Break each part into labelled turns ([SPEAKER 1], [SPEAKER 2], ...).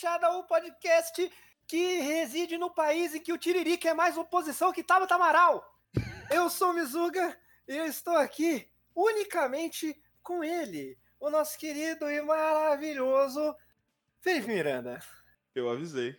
[SPEAKER 1] Fechada, o podcast que reside no país em que o Tiririca é mais oposição que Tabata Amaral. Eu sou o Mizuga e eu estou aqui unicamente com ele, o nosso querido e maravilhoso Felipe Miranda.
[SPEAKER 2] Eu avisei.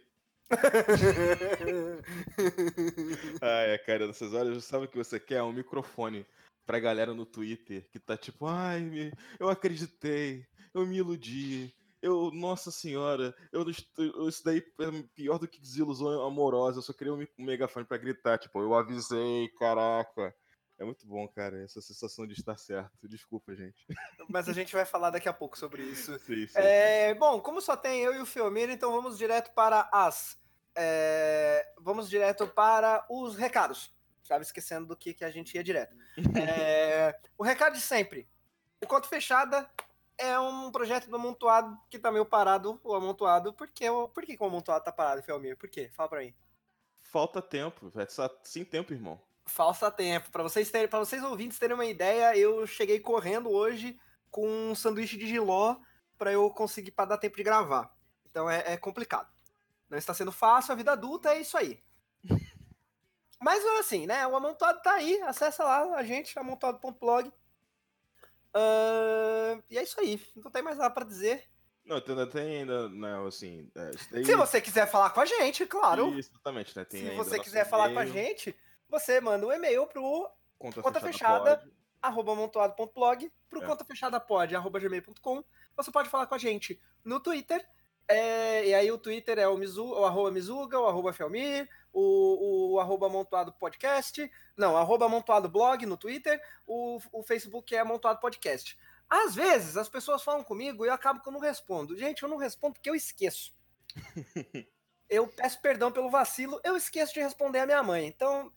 [SPEAKER 2] Ai, cara, nessas horas, sabe o que você quer? Um microfone pra galera no Twitter que tá tipo, ai, eu acreditei, eu me iludi, eu, nossa senhora, eu, isso daí é pior do que desilusão amorosa. Eu só queria um megafone para gritar, tipo, eu avisei, caraca. É muito bom, cara, essa sensação de estar certo. Desculpa, gente.
[SPEAKER 1] Mas a gente vai falar daqui a pouco sobre isso.
[SPEAKER 2] Sim, sim.
[SPEAKER 1] É, bom, como só tem eu e o Filmir, então vamos direto para as. É, vamos direto para os recados. Estava esquecendo do que, que a gente ia direto. É, o recado de sempre. Enquanto fechada, é um projeto do Amontoado que tá meio parado, o Amontoado. Por, quê? Por que, que o Amontoado tá parado, Felmir? Por quê? Fala pra mim.
[SPEAKER 2] Falta tempo, velho. Sem tempo, irmão.
[SPEAKER 1] Falta tempo. Pra vocês, terem, pra vocês ouvintes terem uma ideia, eu cheguei correndo hoje com um sanduíche de giló para eu conseguir para dar tempo de gravar. Então é, é, complicado. Não está sendo fácil, a vida adulta é isso aí. Mas assim, né? O amontoado tá aí. Acessa lá a gente, amontoado.blog. Uh, e é isso aí. Não tem mais nada para dizer.
[SPEAKER 2] Não, ainda tem ainda, não, assim. É,
[SPEAKER 1] daí... Se você quiser falar com a gente, claro.
[SPEAKER 2] Isso, exatamente, né?
[SPEAKER 1] Tem Se você quiser falar com a gente, você manda um e-mail pro conta, conta fechada, fechada arroba amontoado.blog, pro é. conta fechada pod, arroba gmail.com. Você pode falar com a gente no Twitter. É, e aí o Twitter é o, Mizu, o arroba Mizuga, o arroba Felmir, o, o arroba amontoado podcast, não, arroba amontoado blog no Twitter, o, o Facebook é amontoado podcast. Às vezes as pessoas falam comigo e eu acabo que eu não respondo. Gente, eu não respondo porque eu esqueço. eu peço perdão pelo vacilo, eu esqueço de responder a minha mãe. Então,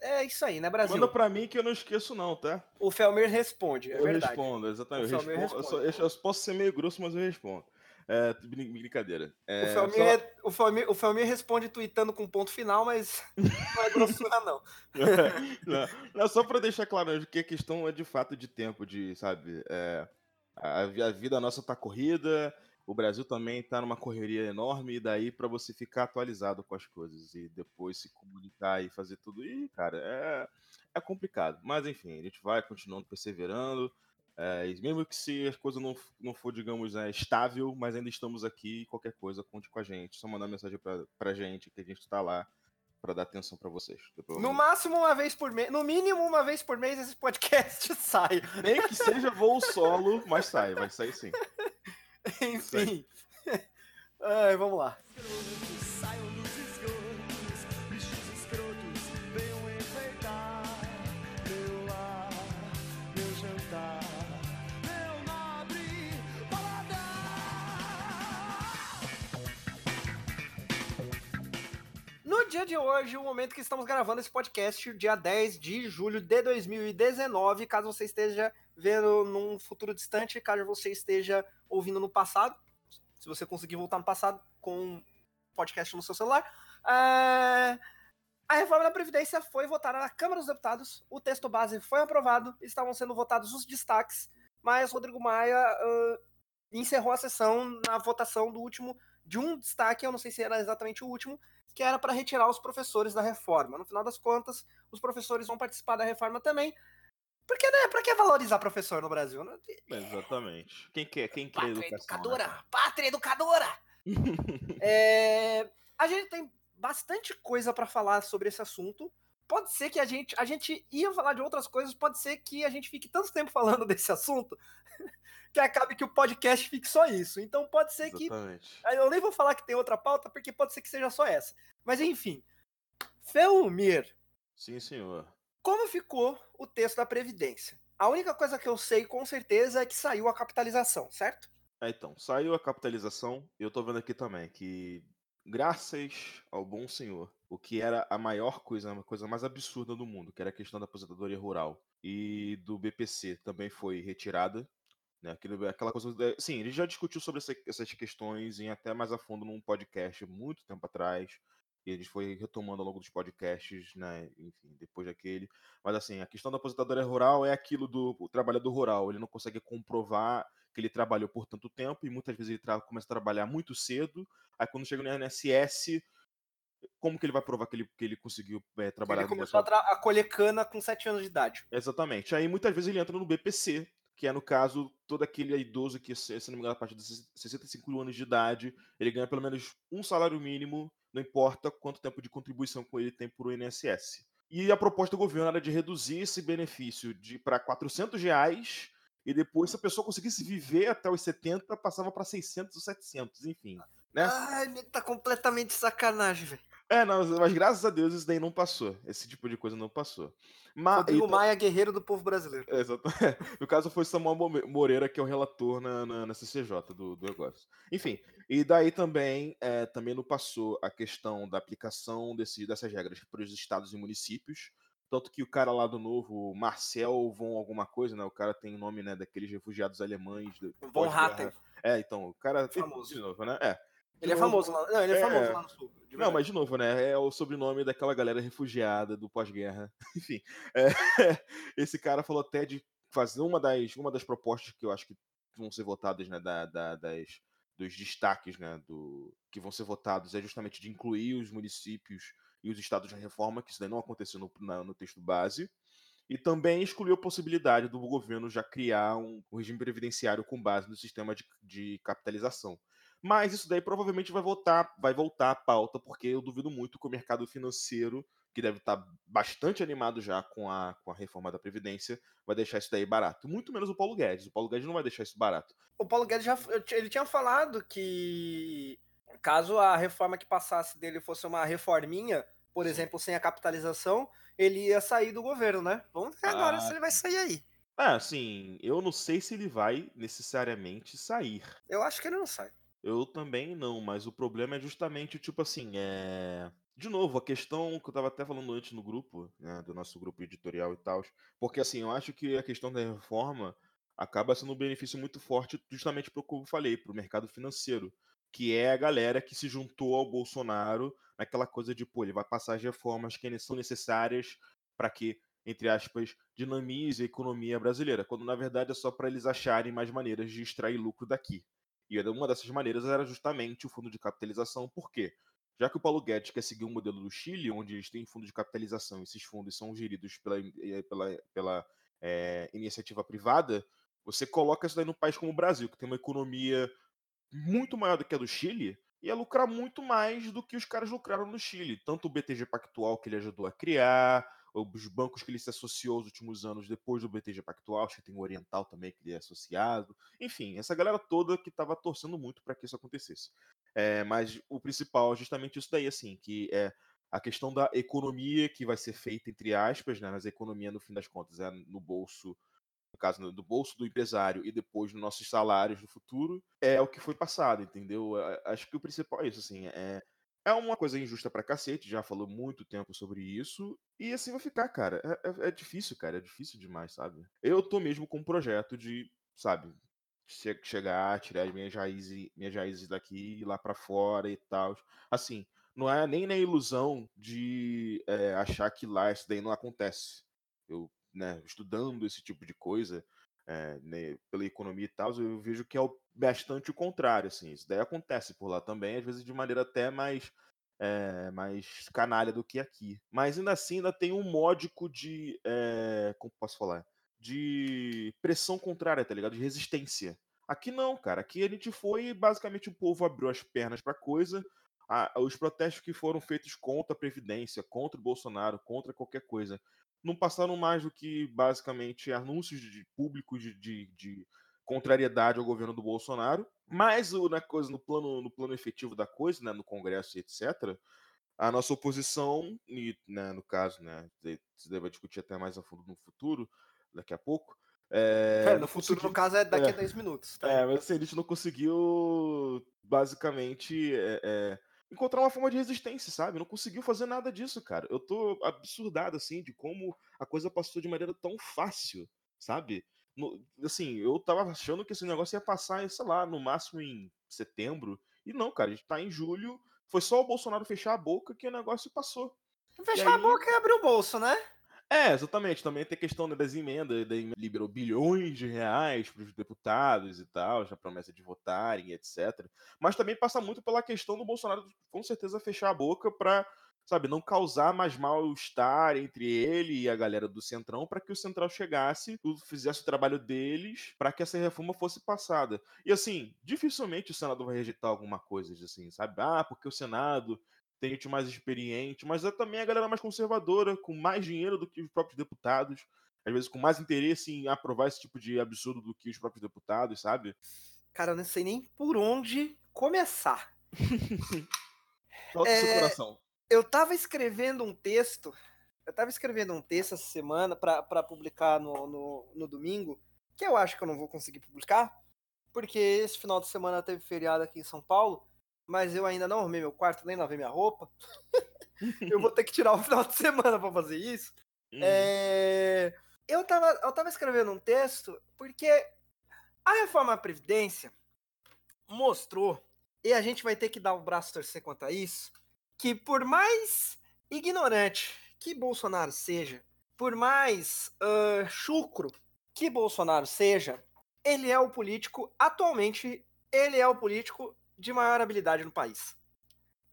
[SPEAKER 1] é isso aí, né, Brasil?
[SPEAKER 2] Manda pra mim que eu não esqueço, não, tá?
[SPEAKER 1] O Felmer responde, é
[SPEAKER 2] eu
[SPEAKER 1] verdade.
[SPEAKER 2] respondo, exatamente. Eu, respondo, eu, só, eu, posso ser meio grosso, mas eu respondo. É, brincadeira. É,
[SPEAKER 1] o, Felmir, só... o, Felmir, o responde tweetando com ponto final, mas não é grossura, não.
[SPEAKER 2] não, não. Só para deixar claro que a questão é de fato de tempo, de, sabe, é, a, a, vida nossa tá corrida, o Brasil também tá numa correria enorme, e daí para você ficar atualizado com as coisas e depois se comunicar e fazer tudo, e, cara, é, é complicado. Mas enfim, a gente vai continuando perseverando. É, mesmo que se as coisas não, não for, digamos, é, estável, mas ainda estamos aqui, qualquer coisa, conte com a gente. Só mandar mensagem pra, pra gente que a gente tá lá para dar atenção para vocês.
[SPEAKER 1] No máximo uma vez por mês, no mínimo uma vez por mês esse podcast sai.
[SPEAKER 2] Nem que seja voo solo, mas sai, vai sair sim.
[SPEAKER 1] Enfim. Ai, vamos lá. Dia de hoje, o momento que estamos gravando esse podcast, dia 10 de julho de 2019, caso você esteja vendo num futuro distante, caso você esteja ouvindo no passado, se você conseguir voltar no passado com um podcast no seu celular, é... a reforma da Previdência foi votada na Câmara dos Deputados, o texto base foi aprovado, estavam sendo votados os destaques, mas Rodrigo Maia uh, encerrou a sessão na votação do último de um destaque, eu não sei se era exatamente o último, que era para retirar os professores da reforma. No final das contas, os professores vão participar da reforma também. Porque, né, pra que valorizar professor no Brasil? Né?
[SPEAKER 2] Exatamente. Quem quer, quem quer
[SPEAKER 1] Pátria
[SPEAKER 2] educação?
[SPEAKER 1] Educadora! Né? Pátria educadora! é, a gente tem bastante coisa para falar sobre esse assunto pode ser que a gente a gente ia falar de outras coisas, pode ser que a gente fique tanto tempo falando desse assunto que acabe que o podcast fique só isso. Então pode ser Exatamente. que eu nem vou falar que tem outra pauta porque pode ser que seja só essa. Mas enfim, Felmir.
[SPEAKER 2] Sim, senhor.
[SPEAKER 1] Como ficou o texto da previdência? A única coisa que eu sei com certeza é que saiu a capitalização, certo?
[SPEAKER 2] É, então, saiu a capitalização, e eu tô vendo aqui também que graças ao bom senhor, o que era a maior coisa, a coisa mais absurda do mundo, que era a questão da aposentadoria rural e do BPC também foi retirada. Né, aquele, aquela coisa. Sim, ele já discutiu sobre essa, essas questões em até mais a fundo num podcast muito tempo atrás. E gente foi retomando ao longo dos podcasts, né? Enfim, depois daquele. Mas assim, a questão da aposentadoria rural é aquilo do trabalhador rural. Ele não consegue comprovar que ele trabalhou por tanto tempo, e muitas vezes ele começa a trabalhar muito cedo, aí quando chega no INSS, como que ele vai provar que ele, que ele conseguiu é, trabalhar?
[SPEAKER 1] Ele começou a, a, colher cana com 7 anos de idade.
[SPEAKER 2] Exatamente. Aí muitas vezes ele entra no BPC, que é no caso todo aquele idoso que, se não me engano, a partir de 65 anos de idade, ele ganha pelo menos um salário mínimo, não importa quanto tempo de contribuição ele tem para o INSS. E a proposta do governo era de reduzir esse benefício para 400 reais e depois, se a pessoa conseguisse viver até os 70, passava para 600 ou 700, enfim. Né?
[SPEAKER 1] Ai, tá completamente sacanagem, velho.
[SPEAKER 2] É, não, mas graças a Deus isso daí não passou. Esse tipo de coisa não passou.
[SPEAKER 1] Mas, Rodrigo então... Maia, guerreiro do povo brasileiro.
[SPEAKER 2] É, exato. no caso foi Samuel Moreira, que é o relator na, na, na CCJ do, do negócio. Enfim, e daí também, é, também não passou a questão da aplicação desse, dessas regras para os estados e municípios. Tanto que o cara lá do novo, Marcel von alguma coisa, né? O cara tem o nome, né, daqueles refugiados alemães.
[SPEAKER 1] Von Hatten.
[SPEAKER 2] É, então, o cara... Famoso. De novo, né? É.
[SPEAKER 1] Ele é famoso lá. Não, ele é, é famoso lá no sul.
[SPEAKER 2] Não, mas de novo, né? É o sobrenome daquela galera refugiada do pós-guerra. Enfim. É, esse cara falou até de fazer uma das, uma das propostas que eu acho que vão ser votadas, né? Da, da, das, dos destaques, né? Do, que vão ser votados é justamente de incluir os municípios e os estados de reforma, que isso daí não aconteceu no, na, no texto base. E também excluiu a possibilidade do governo já criar um, um regime previdenciário com base no sistema de, de capitalização. Mas isso daí provavelmente vai voltar, vai voltar à pauta, porque eu duvido muito que o mercado financeiro, que deve estar bastante animado já com a, com a reforma da Previdência, vai deixar isso daí barato. Muito menos o Paulo Guedes. O Paulo Guedes não vai deixar isso barato.
[SPEAKER 1] O Paulo Guedes já ele tinha falado que caso a reforma que passasse dele fosse uma reforminha, por exemplo, sem a capitalização, ele ia sair do governo, né? Vamos ver agora ah. se ele vai sair aí.
[SPEAKER 2] Ah, sim. Eu não sei se ele vai necessariamente sair.
[SPEAKER 1] Eu acho que ele não sai.
[SPEAKER 2] Eu também não, mas o problema é justamente, tipo assim, é. De novo, a questão que eu tava até falando antes no grupo, né, do nosso grupo editorial e tal, porque assim, eu acho que a questão da reforma acaba sendo um benefício muito forte justamente para o que eu falei, para o mercado financeiro, que é a galera que se juntou ao Bolsonaro naquela coisa de, pô, ele vai passar as reformas que são necessárias para que, entre aspas, dinamize a economia brasileira, quando na verdade é só para eles acharem mais maneiras de extrair lucro daqui. E uma dessas maneiras era justamente o fundo de capitalização. Por quê? Já que o Paulo Guedes quer seguir um modelo do Chile, onde eles têm fundo de capitalização esses fundos são geridos pela, eh, pela, pela é, iniciativa privada, você coloca isso daí no país como o Brasil, que tem uma economia muito maior do que a do Chile, ia lucrar muito mais do que os caras lucraram no Chile. Tanto o BTG Pactual, que ele ajudou a criar, os bancos que ele se associou nos últimos anos depois do BTG Pactual, acho que tem o Oriental também que ele é associado. Enfim, essa galera toda que estava torcendo muito para que isso acontecesse. É, mas o principal é justamente isso daí, assim, que é a questão da economia que vai ser feita, entre aspas, né, mas a economia, no fim das contas, é no bolso, caso, do bolso do empresário e depois nos nossos salários no futuro, é o que foi passado, entendeu? Acho que o principal é isso, assim, é é uma coisa injusta pra cacete, já falou muito tempo sobre isso, e assim vai ficar, cara. É, é, é difícil, cara, é difícil demais, sabe? Eu tô mesmo com um projeto de, sabe, che chegar, tirar as minhas raízes, minhas raízes daqui, ir lá para fora e tal. Assim, não é nem na ilusão de é, achar que lá isso daí não acontece. Eu, né, estudando esse tipo de coisa, é, né, pela economia e tal, eu vejo que é bastante o contrário, assim, isso daí acontece por lá também, às vezes de maneira até mais é, mais canalha do que aqui. Mas ainda assim ainda tem um módico de, é, como posso falar, de pressão contrária, tá ligado? De resistência. Aqui não, cara. Aqui a gente foi basicamente o povo abriu as pernas pra coisa. os protestos que foram feitos contra a Previdência, contra o Bolsonaro, contra qualquer coisa, não passaram mais do que basicamente anúncios de públicos de, de, de contrariedade ao governo do Bolsonaro, mas na coisa no plano no plano efetivo da coisa, né, no Congresso e etc. A nossa oposição, e, né, no caso, né, se deve discutir até mais a fundo no futuro, daqui a pouco.
[SPEAKER 1] É, é no futuro, no caso, é daqui é, a 10 minutos.
[SPEAKER 2] Tá? É, mas assim, a gente não conseguiu basicamente é, é encontrar uma forma de resistência, sabe? Não conseguiu fazer nada disso, cara. Eu tô absurdado, assim, de como a coisa passou de maneira tão fácil, sabe? No, assim, eu tava achando que esse negócio ia passar, sei lá, no máximo em setembro. E não, cara, a gente tá em julho. Foi só o Bolsonaro fechar a boca que o negócio passou.
[SPEAKER 1] Fechar aí... a boca e abrir o bolso, né?
[SPEAKER 2] É, exatamente. Também tem a questão né, das emendas, da emenda liberou bilhões de reais para os deputados e tal, já promessa de votarem, etc. Mas também passa muito pela questão do Bolsonaro, com certeza, fechar a boca para sabe, não causar mais mal-estar entre ele e a galera do Centrão para que o Central chegasse, fizesse o trabalho deles para que essa reforma fosse passada. E assim, dificilmente o Senado vai rejeitar alguma coisa assim, sabe? Ah, porque o Senado gente mais experiente, mas é também a galera mais conservadora, com mais dinheiro do que os próprios deputados, às vezes com mais interesse em aprovar esse tipo de absurdo do que os próprios deputados, sabe?
[SPEAKER 1] Cara, eu não sei nem por onde começar.
[SPEAKER 2] Toca é... seu coração.
[SPEAKER 1] Eu tava escrevendo um texto, eu tava escrevendo um texto essa semana para publicar no, no, no domingo, que eu acho que eu não vou conseguir publicar, porque esse final de semana teve feriado aqui em São Paulo, mas eu ainda não arrumei meu quarto, nem lavei minha roupa. eu vou ter que tirar o final de semana para fazer isso. Uhum. É... Eu, tava, eu tava escrevendo um texto porque a reforma da Previdência mostrou, e a gente vai ter que dar o um braço torcer quanto a isso, que por mais ignorante que Bolsonaro seja, por mais uh, chucro que Bolsonaro seja, ele é o político, atualmente, ele é o político de maior habilidade no país.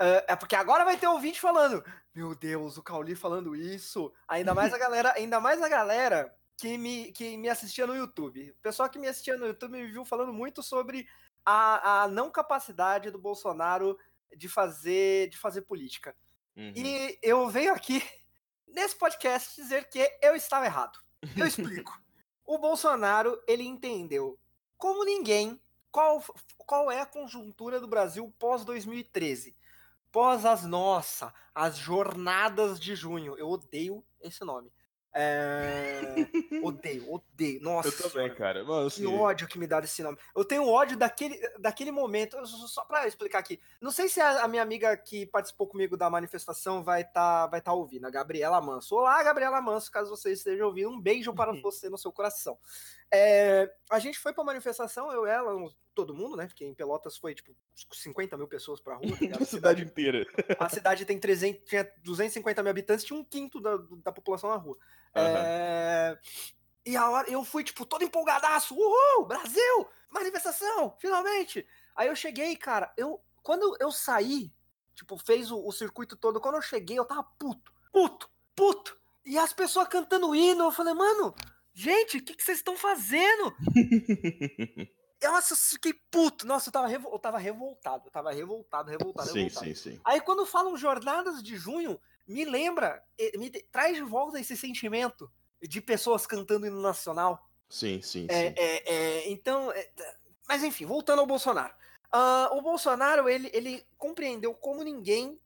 [SPEAKER 1] Uh, é porque agora vai ter ouvinte falando, meu Deus, o Cauli falando isso. Ainda mais a galera, ainda mais a galera que me, que me assistia no YouTube. O pessoal que me assistia no YouTube me viu falando muito sobre a, a não capacidade do Bolsonaro de fazer, de fazer política. Uhum. E eu venho aqui nesse podcast dizer que eu estava errado. Eu explico. o Bolsonaro, ele entendeu como ninguém qual, qual é a conjuntura do Brasil pós 2013. Pós as nossa, as jornadas de junho. Eu odeio esse nome. É... odeio, odeio. Nossa.
[SPEAKER 2] Eu também, cara. Mano.
[SPEAKER 1] Que ódio que me dá desse nome. Eu tenho ódio daquele, daquele momento. Só pra explicar aqui. Não sei se a, a minha amiga que participou comigo da manifestação vai estar tá, vai tá ouvindo, a Gabriela Manso. Olá, Gabriela Manso, caso você esteja ouvindo. Um beijo para você no seu coração. É, a gente foi pra manifestação, eu, ela, todo mundo, né? Porque em Pelotas foi tipo 50 mil pessoas pra rua.
[SPEAKER 2] Tá a cidade inteira.
[SPEAKER 1] A cidade tem 300, tinha 250 mil habitantes, tinha um quinto da, da população na rua. Uhum. É, e a hora eu fui, tipo, todo empolgadaço. Uhul! Brasil! Manifestação! Finalmente! Aí eu cheguei, cara, eu. Quando eu saí, tipo, fez o, o circuito todo, quando eu cheguei, eu tava puto, puto, puto. E as pessoas cantando hino, eu falei, mano, Gente, o que, que vocês estão fazendo? Nossa, eu fiquei puto. Nossa, eu tava, revol... eu tava revoltado. Eu tava revoltado, revoltado,
[SPEAKER 2] sim,
[SPEAKER 1] revoltado.
[SPEAKER 2] Sim, sim,
[SPEAKER 1] Aí quando falam jornadas de junho, me lembra, me traz de volta esse sentimento de pessoas cantando hino nacional.
[SPEAKER 2] Sim, sim,
[SPEAKER 1] é,
[SPEAKER 2] sim.
[SPEAKER 1] É, é, então, é, mas enfim, voltando ao Bolsonaro. Uh, o Bolsonaro, ele, ele compreendeu como ninguém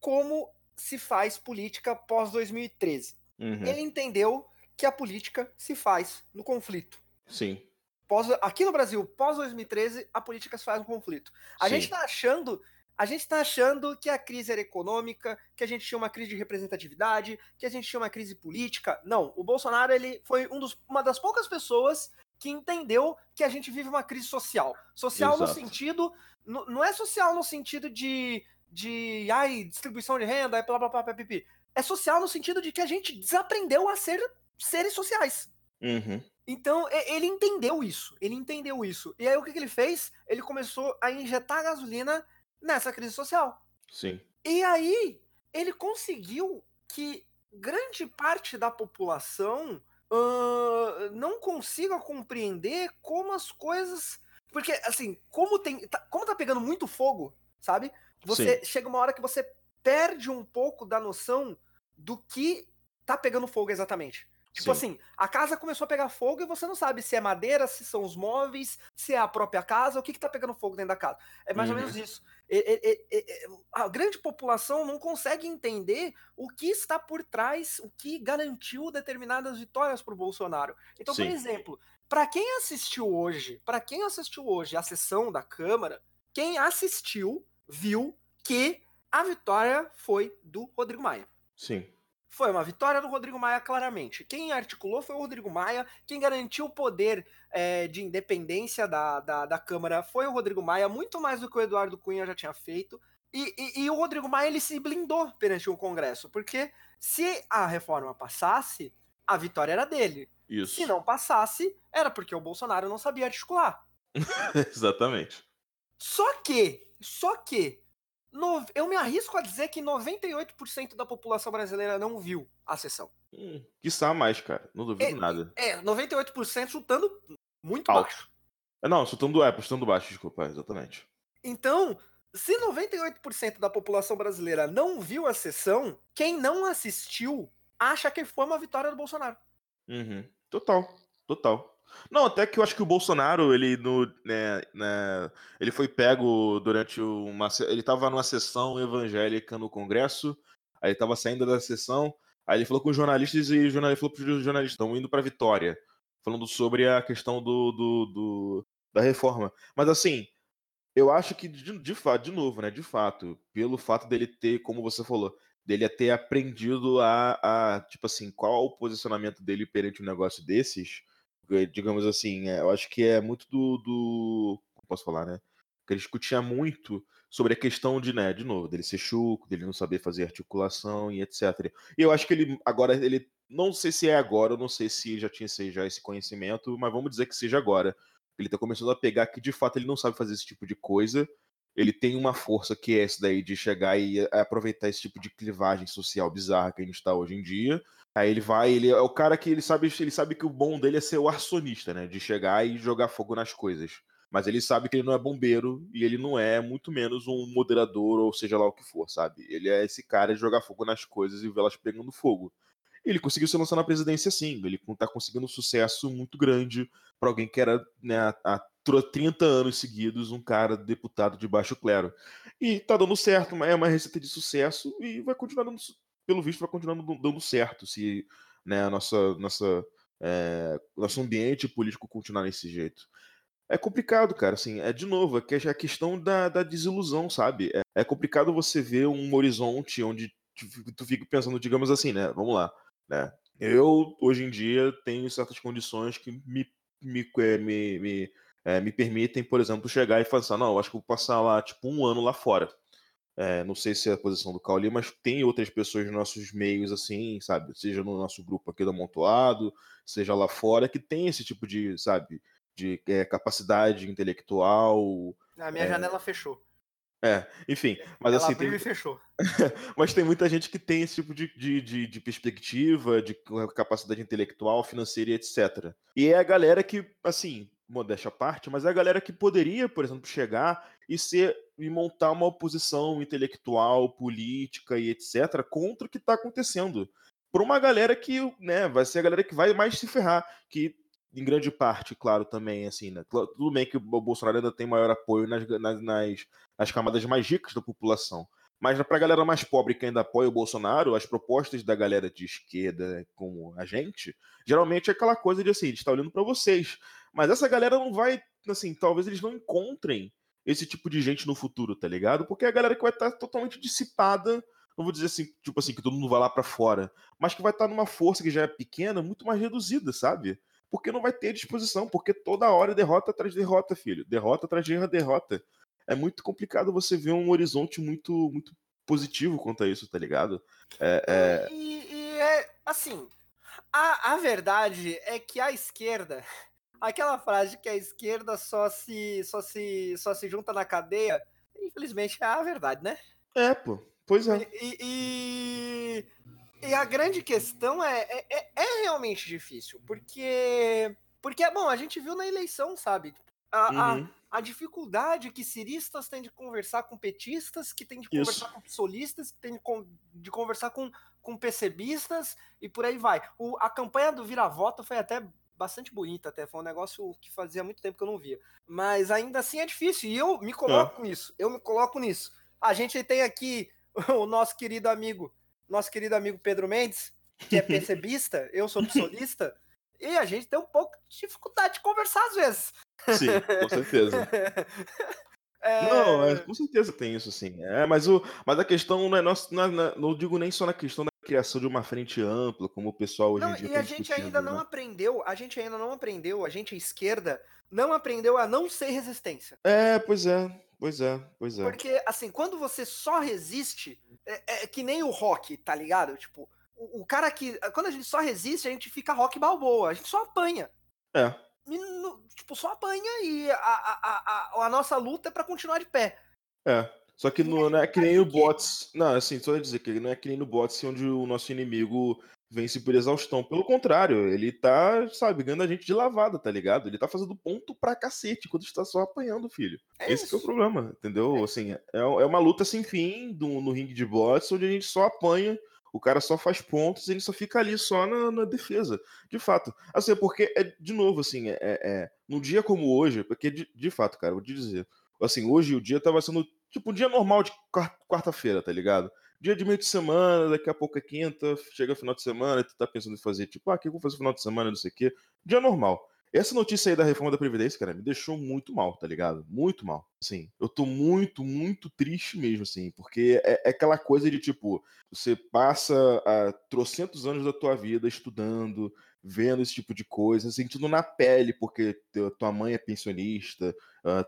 [SPEAKER 1] como se faz política pós 2013. Uhum. Ele entendeu que a política se faz no conflito.
[SPEAKER 2] Sim.
[SPEAKER 1] Pós, aqui no Brasil, pós 2013, a política se faz no conflito. A Sim. gente está achando, a gente está achando que a crise era econômica, que a gente tinha uma crise de representatividade, que a gente tinha uma crise política. Não, o Bolsonaro ele foi um dos, uma das poucas pessoas que entendeu que a gente vive uma crise social. Social Exato. no sentido, no, não é social no sentido de de ai, distribuição de renda, blá blá blá, blá, blá, blá. É social no sentido de que a gente desaprendeu a ser seres sociais.
[SPEAKER 2] Uhum.
[SPEAKER 1] Então, ele entendeu isso. Ele entendeu isso. E aí, o que, que ele fez? Ele começou a injetar gasolina nessa crise social.
[SPEAKER 2] Sim.
[SPEAKER 1] E aí, ele conseguiu que grande parte da população uh, não consiga compreender como as coisas. Porque, assim, como, tem, tá, como tá pegando muito fogo, sabe? Você Sim. chega uma hora que você perde um pouco da noção do que tá pegando fogo exatamente. Tipo Sim. assim, a casa começou a pegar fogo e você não sabe se é madeira, se são os móveis, se é a própria casa, o que, que tá pegando fogo dentro da casa. É mais uhum. ou menos uhum. isso. A grande população não consegue entender o que está por trás, o que garantiu determinadas vitórias para o Bolsonaro. Então, Sim. por exemplo, para quem assistiu hoje, para quem assistiu hoje a sessão da Câmara, quem assistiu viu que a vitória foi do Rodrigo Maia.
[SPEAKER 2] Sim.
[SPEAKER 1] Foi uma vitória do Rodrigo Maia, claramente. Quem articulou foi o Rodrigo Maia. Quem garantiu o poder é, de independência da, da, da, Câmara foi o Rodrigo Maia, muito mais do que o Eduardo Cunha já tinha feito. E, e, e, o Rodrigo Maia ele se blindou perante o Congresso, porque se a reforma passasse, a vitória era dele.
[SPEAKER 2] Isso.
[SPEAKER 1] Se não passasse, era porque o Bolsonaro não sabia articular.
[SPEAKER 2] Exatamente.
[SPEAKER 1] Só que, só que, no, eu me arrisco a dizer que 98% da população brasileira não viu a sessão.
[SPEAKER 2] Hum, quiçá mais, cara. Não duvido
[SPEAKER 1] é,
[SPEAKER 2] nada.
[SPEAKER 1] É, 98% chutando muito Alto. baixo.
[SPEAKER 2] É, não, chutando, é, chutando baixo, desculpa, exatamente.
[SPEAKER 1] Então, se 98% da população brasileira não viu a sessão, quem não assistiu acha que foi uma vitória do Bolsonaro.
[SPEAKER 2] Uhum. Total, total. Não, até que eu acho que o Bolsonaro, ele no, né, né, ele foi pego durante uma, ele estava numa sessão evangélica no Congresso, aí estava saindo da sessão, aí ele falou com os jornalistas e o jornalista falou para os jornalistas, estão indo para Vitória, falando sobre a questão do, do, do, da reforma. Mas assim, eu acho que de, de fato, de novo, né, de fato, pelo fato dele ter, como você falou, dele ter aprendido a, a, tipo assim, qual o posicionamento dele perante um negócio desses, digamos assim, é, eu acho que é muito do, do como posso falar, né? Que ele discutia muito sobre a questão de, né, de novo, dele ser chuco, dele não saber fazer articulação e etc. E eu acho que ele agora ele não sei se é agora, eu não sei se já tinha já esse conhecimento, mas vamos dizer que seja agora. Ele tá começando a pegar que de fato ele não sabe fazer esse tipo de coisa. Ele tem uma força que é essa daí de chegar e aproveitar esse tipo de clivagem social bizarra que a gente está hoje em dia Aí ele vai, ele é o cara que ele sabe, ele sabe que o bom dele é ser o arsonista, né? De chegar e jogar fogo nas coisas. Mas ele sabe que ele não é bombeiro e ele não é muito menos um moderador ou seja lá o que for, sabe? Ele é esse cara de jogar fogo nas coisas e ver elas pegando fogo. Ele conseguiu se lançar na presidência sim, ele tá conseguindo um sucesso muito grande para alguém que era, né, há 30 anos seguidos um cara deputado de baixo clero. E tá dando certo, é uma receita de sucesso e vai continuar dando pelo visto, vai continuar dando certo se né, a nossa, nossa, é, nosso ambiente político continuar desse jeito. É complicado, cara, assim, é de novo, é, é a questão da, da desilusão, sabe? É, é complicado você ver um horizonte onde tu, fica pensando, digamos assim, né? Vamos lá, né? Eu, hoje em dia, tenho certas condições que me, me, é, me, me, é, me permitem, por exemplo, chegar e assim, não, acho que vou passar lá, tipo, um ano lá fora. É, não sei se é a posição do Cauli, mas tem outras pessoas nos nossos meios, assim, sabe? Seja no nosso grupo aqui do Amontoado, seja lá fora, que tem esse tipo de, sabe, de é, capacidade intelectual.
[SPEAKER 1] A minha
[SPEAKER 2] é...
[SPEAKER 1] janela fechou.
[SPEAKER 2] É, enfim, mas
[SPEAKER 1] Ela
[SPEAKER 2] assim.
[SPEAKER 1] Abriu tem... e fechou.
[SPEAKER 2] mas tem muita gente que tem esse tipo de, de, de, de, perspectiva, de capacidade intelectual, financeira e etc. E é a galera que, assim, modéstia à parte, mas é a galera que poderia, por exemplo, chegar e ser e montar uma oposição intelectual, política e etc. contra o que está acontecendo. Por uma galera que, né, vai ser a galera que vai mais se ferrar, que em grande parte, claro, também, assim, né? Tudo bem que o Bolsonaro ainda tem maior apoio nas, nas, nas camadas mais ricas da população. Mas para a galera mais pobre que ainda apoia o Bolsonaro, as propostas da galera de esquerda, como a gente, geralmente é aquela coisa de assim, a gente está olhando para vocês. Mas essa galera não vai, assim, talvez eles não encontrem esse tipo de gente no futuro, tá ligado? Porque é a galera que vai estar tá totalmente dissipada, não vou dizer assim, tipo assim, que todo mundo vai lá para fora, mas que vai estar tá numa força que já é pequena, muito mais reduzida, sabe? Porque não vai ter disposição, porque toda hora é derrota atrás de derrota, filho. Derrota atrás de derrota. É muito complicado você ver um horizonte muito, muito positivo quanto a isso, tá ligado?
[SPEAKER 1] É, é... E, e, é assim, a, a verdade é que a esquerda aquela frase que a esquerda só se, só se, só se junta na cadeia, infelizmente é a verdade, né?
[SPEAKER 2] É, pô. Pois é.
[SPEAKER 1] E, e, e a grande questão é, é, é, é, realmente difícil, porque, porque, bom, a gente viu na eleição, sabe? A, uhum. a, a, dificuldade que ciristas têm de conversar com petistas, que têm de conversar Isso. com psolistas, que têm de, de conversar com, com PCBistas e por aí vai. O, a campanha do vira-voto foi até bastante bonita até. Foi um negócio que fazia muito tempo que eu não via. Mas ainda assim é difícil. E eu me coloco é. nisso. Eu me coloco nisso. A gente tem aqui o nosso querido amigo, nosso querido amigo Pedro Mendes, que é percebista, eu sou psolista, e a gente tem um pouco de dificuldade de conversar às vezes.
[SPEAKER 2] Sim, com certeza. É... Não, é, com certeza tem isso sim. É, mas, o, mas a questão não é, não, não, não digo nem só na questão criação de uma frente ampla, como o pessoal hoje
[SPEAKER 1] não,
[SPEAKER 2] em dia
[SPEAKER 1] E
[SPEAKER 2] tá
[SPEAKER 1] a gente ainda não
[SPEAKER 2] né?
[SPEAKER 1] aprendeu, a gente ainda não aprendeu, a gente, a esquerda, não aprendeu a não ser resistência.
[SPEAKER 2] É, pois é, pois é, pois é.
[SPEAKER 1] Porque, assim, quando você só resiste, é, é que nem o rock, tá ligado? Tipo, o, o cara que. Quando a gente só resiste, a gente fica rock balboa, a gente só apanha.
[SPEAKER 2] É.
[SPEAKER 1] E no- tipo, só apanha e a, a, a, a, a nossa luta é pra continuar de pé.
[SPEAKER 2] É. Só que não, não é que nem
[SPEAKER 1] o
[SPEAKER 2] bots. Não, assim, só dizer que não é que nem no bots onde o nosso inimigo vence por exaustão. Pelo contrário, ele tá, sabe, ganhando a gente de lavada, tá ligado? Ele tá fazendo ponto pra cacete, enquanto está só apanhando, filho.
[SPEAKER 1] É
[SPEAKER 2] Esse que é o problema, entendeu? Assim, é, é uma luta sem fim do- no ringue de bots, onde a gente só apanha, o cara só faz pontos e ele só fica ali só na, na defesa. De fato. Assim, é porque, é, de novo, assim, é, é, é, num dia como hoje, porque, de, de fato, cara, vou te dizer, assim, hoje o dia tava sendo, tipo, um dia normal de quar- quarta-feira, tá ligado? Dia de meio de semana, daqui a pouco é quinta, chega final de semana, tu tá pensando em fazer, tipo, ah, o que eu vou fazer final de semana, não sei o quê. Dia normal. Essa notícia aí da reforma da Previdência, cara, me deixou muito mal, tá ligado? Muito mal. Assim, eu tô muito, muito triste mesmo, assim, porque é, é aquela coisa de, tipo, você passa a trocentos anos da tua vida estudando, vendo esse tipo de coisa, sentindo na pele, porque tua mãe é pensionista,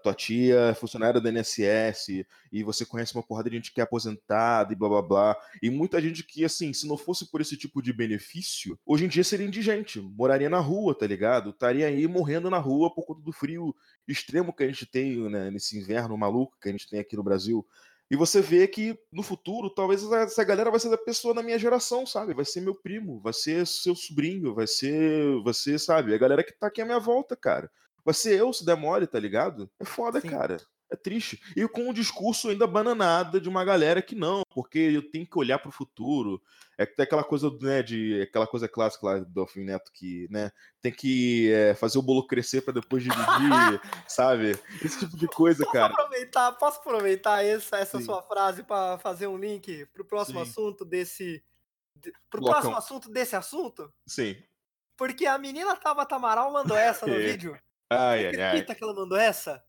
[SPEAKER 2] tua tia é funcionária da INSS, e você conhece uma porrada de gente que é aposentada e blá blá blá. E muita gente que, assim, se não fosse por esse tipo de benefício, hoje em dia seria indigente, moraria na rua, tá ligado? Estaria aí morrendo na rua por conta do frio extremo que a gente tem, né, nesse inverno maluco que a gente tem aqui no Brasil. E você vê que no futuro, talvez essa- galera vai ser da pessoa da minha geração, sabe? Vai ser meu primo, vai ser seu sobrinho, vai ser, vai ser, sabe? A galera que tá aqui à minha volta, cara. Vai ser eu se der mole, tá ligado? É foda,
[SPEAKER 1] Sim.
[SPEAKER 2] cara. É triste. E com um discurso ainda bananada de uma galera que não, porque eu tenho que olhar pro futuro. É tem aquela coisa, né, de aquela coisa clássica lá do Alfim Neto que, né, tem que é, fazer o bolo crescer pra depois dividir, sabe? Esse tipo de coisa,
[SPEAKER 1] Posso
[SPEAKER 2] cara.
[SPEAKER 1] aproveitar, posso aproveitar essa, essa
[SPEAKER 2] Sim.
[SPEAKER 1] sua frase para fazer um link pro próximo
[SPEAKER 2] Sim.
[SPEAKER 1] assunto desse. de- pro
[SPEAKER 2] Blocão.
[SPEAKER 1] próximo assunto desse assunto?
[SPEAKER 2] Sim.
[SPEAKER 1] Porque a menina Tabata Amaral mandou essa no
[SPEAKER 2] É.
[SPEAKER 1] vídeo.
[SPEAKER 2] Ai,
[SPEAKER 1] Você
[SPEAKER 2] ai, ai.
[SPEAKER 1] acredita que ela mandou essa?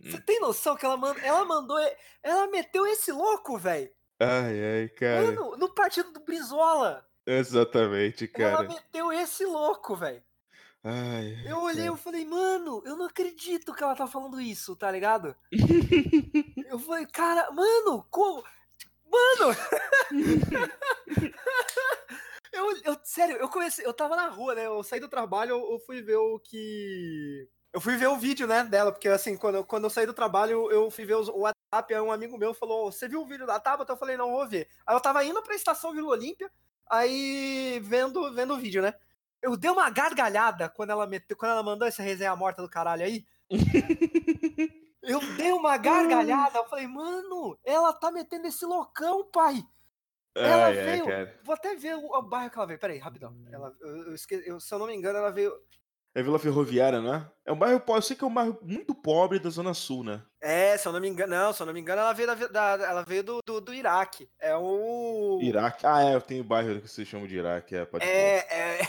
[SPEAKER 1] Você tem noção que ela, manda, ela mandou. Ela meteu esse louco, velho.
[SPEAKER 2] Ai, ai, cara.
[SPEAKER 1] Mano, no partido do Brizola.
[SPEAKER 2] Exatamente,
[SPEAKER 1] Ela
[SPEAKER 2] cara.
[SPEAKER 1] meteu esse louco, velho.
[SPEAKER 2] Ai,
[SPEAKER 1] Eu olhei e falei, mano, eu não acredito que ela tá falando isso, tá ligado? Eu falei, cara, mano, como? Mano! eu, eu, sério, eu comecei, eu tava na rua, né? Eu saí do trabalho, eu, eu fui ver o que. Eu fui ver o vídeo, né, dela, porque assim, quando, eu- quando eu saí do trabalho, eu fui ver os- o WhatsApp, aí um amigo meu falou, você viu o vídeo da Tabata? Eu falei, não, vou ver. Aí eu tava indo pra estação Vila Olímpia, aí vendo, vendo o vídeo, né? Eu dei uma gargalhada quando ela meteu, quando ela mandou essa resenha morta do caralho aí. Eu dei uma gargalhada, eu falei, mano, ela tá metendo esse loucão, pai. Ela
[SPEAKER 2] Ai, ai,
[SPEAKER 1] veio.
[SPEAKER 2] cara.
[SPEAKER 1] Vou até ver o, o bairro que ela veio. Peraí, rapidão. Ela, eu, eu eu- se eu não me engano, ela veio.
[SPEAKER 2] É Vila Ferroviária, não é? É um bairro pobre. Eu sei que é um bairro muito pobre da Zona Sul, né?
[SPEAKER 1] É, se eu não me engano, não, se eu não me engano, ela veio, da, da- ela veio do, do, do Iraque. É o.
[SPEAKER 2] Iraque. Ah, é, tem o bairro que vocês chamam de Iraque, é,
[SPEAKER 1] É, é,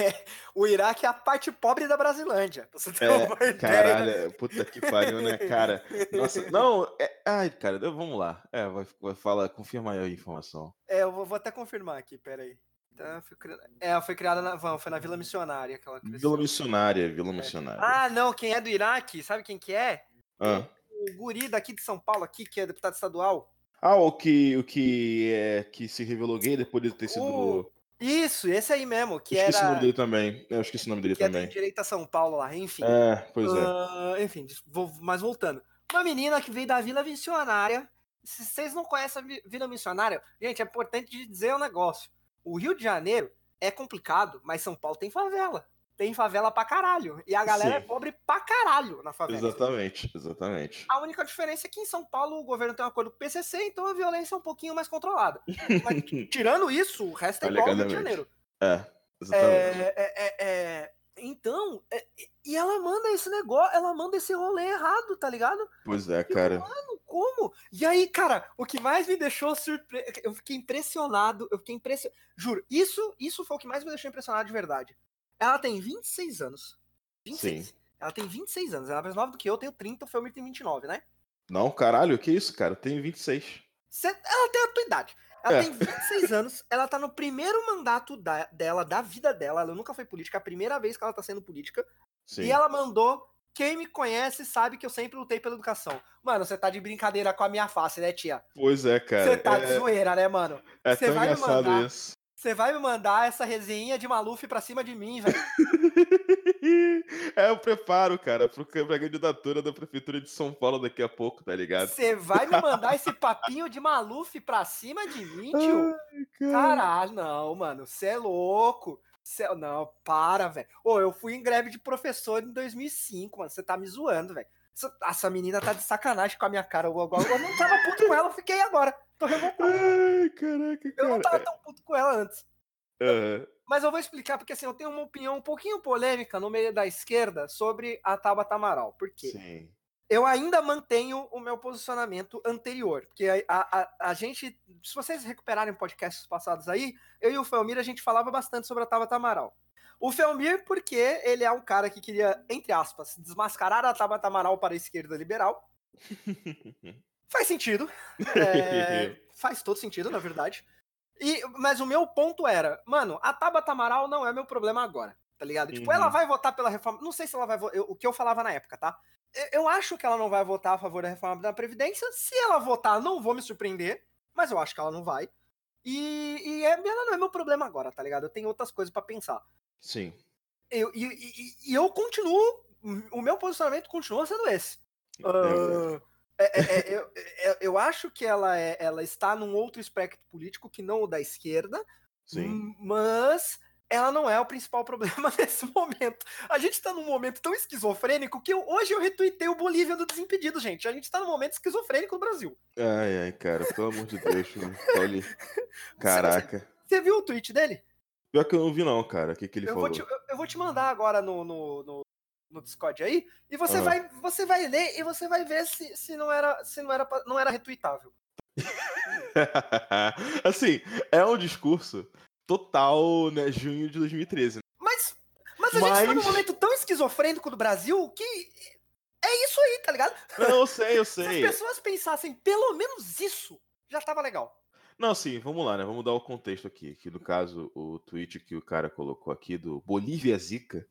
[SPEAKER 1] é, o Iraque é a parte pobre da Brasilândia. você ter
[SPEAKER 2] É,
[SPEAKER 1] uma ideia.
[SPEAKER 2] Caralho, é- puta que pariu, né, cara? Nossa, não, é- ai, cara, vamos lá. É, vai, vai falar, confirma aí a informação.
[SPEAKER 1] É, eu vou, vou até confirmar aqui, peraí. Tá, foi cri- É, ela foi criada na, foi na Vila Missionária que ela cresceu.
[SPEAKER 2] Vila Missionária, Vila Missionária.
[SPEAKER 1] Ah, não, quem é do Iraque, sabe quem que é?
[SPEAKER 2] Ah,
[SPEAKER 1] O guri daqui de São Paulo aqui, que é deputado estadual.
[SPEAKER 2] Ah, o que, o que, é, que se revelou gay depois de ter sido...
[SPEAKER 1] O- Isso, esse aí mesmo, que
[SPEAKER 2] esqueci o nome
[SPEAKER 1] era
[SPEAKER 2] dele também. Eu esqueci o nome dele
[SPEAKER 1] que é
[SPEAKER 2] também.
[SPEAKER 1] direito a São Paulo lá, enfim.
[SPEAKER 2] É, pois é.
[SPEAKER 1] Ah, enfim, vou, mas voltando. Uma menina que veio da Vila Missionária. Se vocês não conhecem a Vi- Vila Missionária, gente, é importante dizer um negócio. O Rio de Janeiro é complicado, mas São Paulo tem favela. Tem favela pra caralho. E a galera é
[SPEAKER 2] Sim.
[SPEAKER 1] pobre pra caralho na favela.
[SPEAKER 2] Exatamente, exatamente.
[SPEAKER 1] A única diferença é que em São Paulo o governo tem um acordo com o PCC, então a violência é um pouquinho mais controlada. Mas tirando isso, o resto é igual ao Rio de. Janeiro.
[SPEAKER 2] É, exatamente.
[SPEAKER 1] É, é, é, é, Então, é, e ela manda esse negócio, ela manda esse rolê errado, tá ligado?
[SPEAKER 2] Pois é, cara.
[SPEAKER 1] Mano, como? E aí, cara, o que mais me deixou surpreso. Eu fiquei impressionado, eu fiquei impressionado. Juro, isso, isso foi o que mais me deixou impressionado de verdade. Ela tem 26 anos. 26.
[SPEAKER 2] Sim.
[SPEAKER 1] Ela tem 26 anos, ela é mais nova do que eu, tenho 30, o Felmir tem 29, né?
[SPEAKER 2] Não, caralho, que isso, cara? Eu tenho 26.
[SPEAKER 1] Cê- ela tem a tua idade. Ela é. tem 26 anos, ela tá no primeiro mandato da, dela, da vida dela. Ela nunca foi política, é a primeira vez que ela tá sendo política. Sim. E ela mandou. Quem me conhece sabe que eu sempre lutei pela educação. Mano, você tá de brincadeira com a minha face, né, tia?
[SPEAKER 2] Pois é, cara.
[SPEAKER 1] Você tá é... de zoeira, né, mano?
[SPEAKER 2] É
[SPEAKER 1] você
[SPEAKER 2] tão vai engraçado
[SPEAKER 1] me mandar...
[SPEAKER 2] isso.
[SPEAKER 1] Você vai me mandar essa resenha de Maluf pra cima de mim, velho.
[SPEAKER 2] é o preparo, cara, pro, pra candidatura da Prefeitura de São Paulo daqui a pouco, tá ligado?
[SPEAKER 1] Você vai me mandar esse papinho de Maluf pra cima de mim, tio? Ai, Caralho, não, mano, você é louco. Cê, não, para, velho. Ô, eu fui em greve de professor em 2005, mano. Você tá me zoando, velho. Essa, essa, menina tá de sacanagem com a minha cara. Eu, eu, eu não tava puto com ela, eu fiquei agora. Tô revoltado.
[SPEAKER 2] Ai, caraca, cara.
[SPEAKER 1] Eu não tava tão puto com ela antes.
[SPEAKER 2] Uhum.
[SPEAKER 1] Mas eu vou explicar, porque assim, eu tenho uma opinião um pouquinho polêmica no meio da esquerda sobre a Tabata Amaral. Por quê?
[SPEAKER 2] Sim.
[SPEAKER 1] Eu ainda mantenho o meu posicionamento anterior. Porque a, a, a gente, se vocês recuperarem podcasts passados aí, eu e o Felmir, a gente falava bastante sobre a Tabata Amaral. O Felmir, porque ele é um cara que queria, entre aspas, desmascarar a Tabata Amaral para a esquerda liberal. Faz sentido. É, faz todo sentido, na verdade. E, mas o meu ponto era, mano, a Tabata Amaral não é meu problema agora, tá ligado? Uhum. Tipo, ela uhum. vai votar pela reforma. Não sei se ela vai votar. O que eu falava na época, tá? Eu, eu acho que ela não vai votar a favor da reforma da Previdência. Se ela votar, não vou me surpreender. Mas eu acho que ela não vai. E, e é, ela não é meu problema agora, tá ligado? Eu tenho outras coisas para pensar.
[SPEAKER 2] Sim.
[SPEAKER 1] Eu, e, e, e, eu continuo. O meu posicionamento continua sendo esse. Uh, é, é, é, eu, é, eu acho que ela, é, ela está num outro espectro político que não o da esquerda,
[SPEAKER 2] Sim.
[SPEAKER 1] mas ela não é o principal problema nesse momento. A gente está num momento tão esquizofrênico que eu, hoje eu retuitei o Bolívia do Desimpedido, gente. A gente está num momento esquizofrênico no Brasil.
[SPEAKER 2] Ai, ai, cara, pelo amor de Deus, olha. Caraca.
[SPEAKER 1] Você, você, viu o tweet dele?
[SPEAKER 2] Pior que eu não vi, não, cara. O que, que ele
[SPEAKER 1] eu
[SPEAKER 2] falou?
[SPEAKER 1] Vou te, eu, eu, vou te mandar agora no, no, no, no Discord aí, e você, uhum. vai, você vai ler e você vai ver se, se não era se não era, não era retweetável.
[SPEAKER 2] assim, é um discurso total, né, junho de 2013.
[SPEAKER 1] Mas, mas a mas... gente tá num momento tão esquizofrênico do Brasil que é isso aí, tá ligado?
[SPEAKER 2] Não, eu sei, eu sei.
[SPEAKER 1] Se as pessoas pensassem pelo menos isso, já tava legal.
[SPEAKER 2] Não, sim, vamos lá, né? Vamos dar o contexto aqui. Que no caso, o tweet que o cara colocou aqui do Bolívia Zica,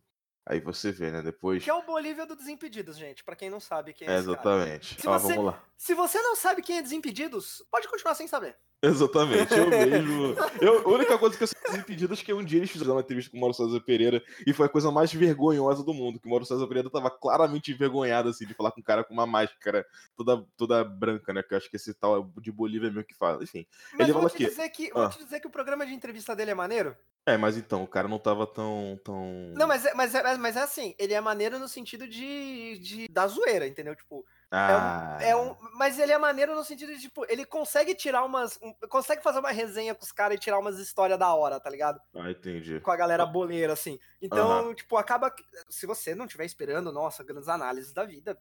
[SPEAKER 2] Aí você vê, né? Depois.
[SPEAKER 1] Que é o Bolívia do Desimpedidos, gente. Para quem não sabe quem é,
[SPEAKER 2] é Exatamente.
[SPEAKER 1] Se, Ó, você, vamos lá. se você não sabe quem é Desimpedidos, pode continuar sem saber.
[SPEAKER 2] Exatamente, eu mesmo. eu, a única coisa que eu sei Desimpedidos é que um dia eles fizeram uma entrevista com o Mauro César Pereira e foi a coisa mais vergonhosa do mundo. Que o Mauro César Pereira tava claramente envergonhado, assim, de falar com um cara com uma máscara toda, toda branca, né? Que eu acho que esse tal de Bolívia é meio que fala. Enfim.
[SPEAKER 1] Mas ele vou, te aqui. Dizer que, ah. vou te dizer que o programa de entrevista dele é maneiro.
[SPEAKER 2] É, mas então, o cara não tava tão. tão...
[SPEAKER 1] Não, mas é, mas, é, mas é assim, ele é maneiro no sentido de, de da zoeira, entendeu? Tipo.
[SPEAKER 2] Ah.
[SPEAKER 1] É um, é um, mas ele é maneiro no sentido de, tipo, ele consegue tirar umas. Um, consegue fazer uma resenha com os caras e tirar umas histórias da hora, tá ligado?
[SPEAKER 2] Ah, entendi.
[SPEAKER 1] Com a galera boleira, assim. Então, tipo, acaba. Se você não estiver esperando, nossa, grandes análises da vida.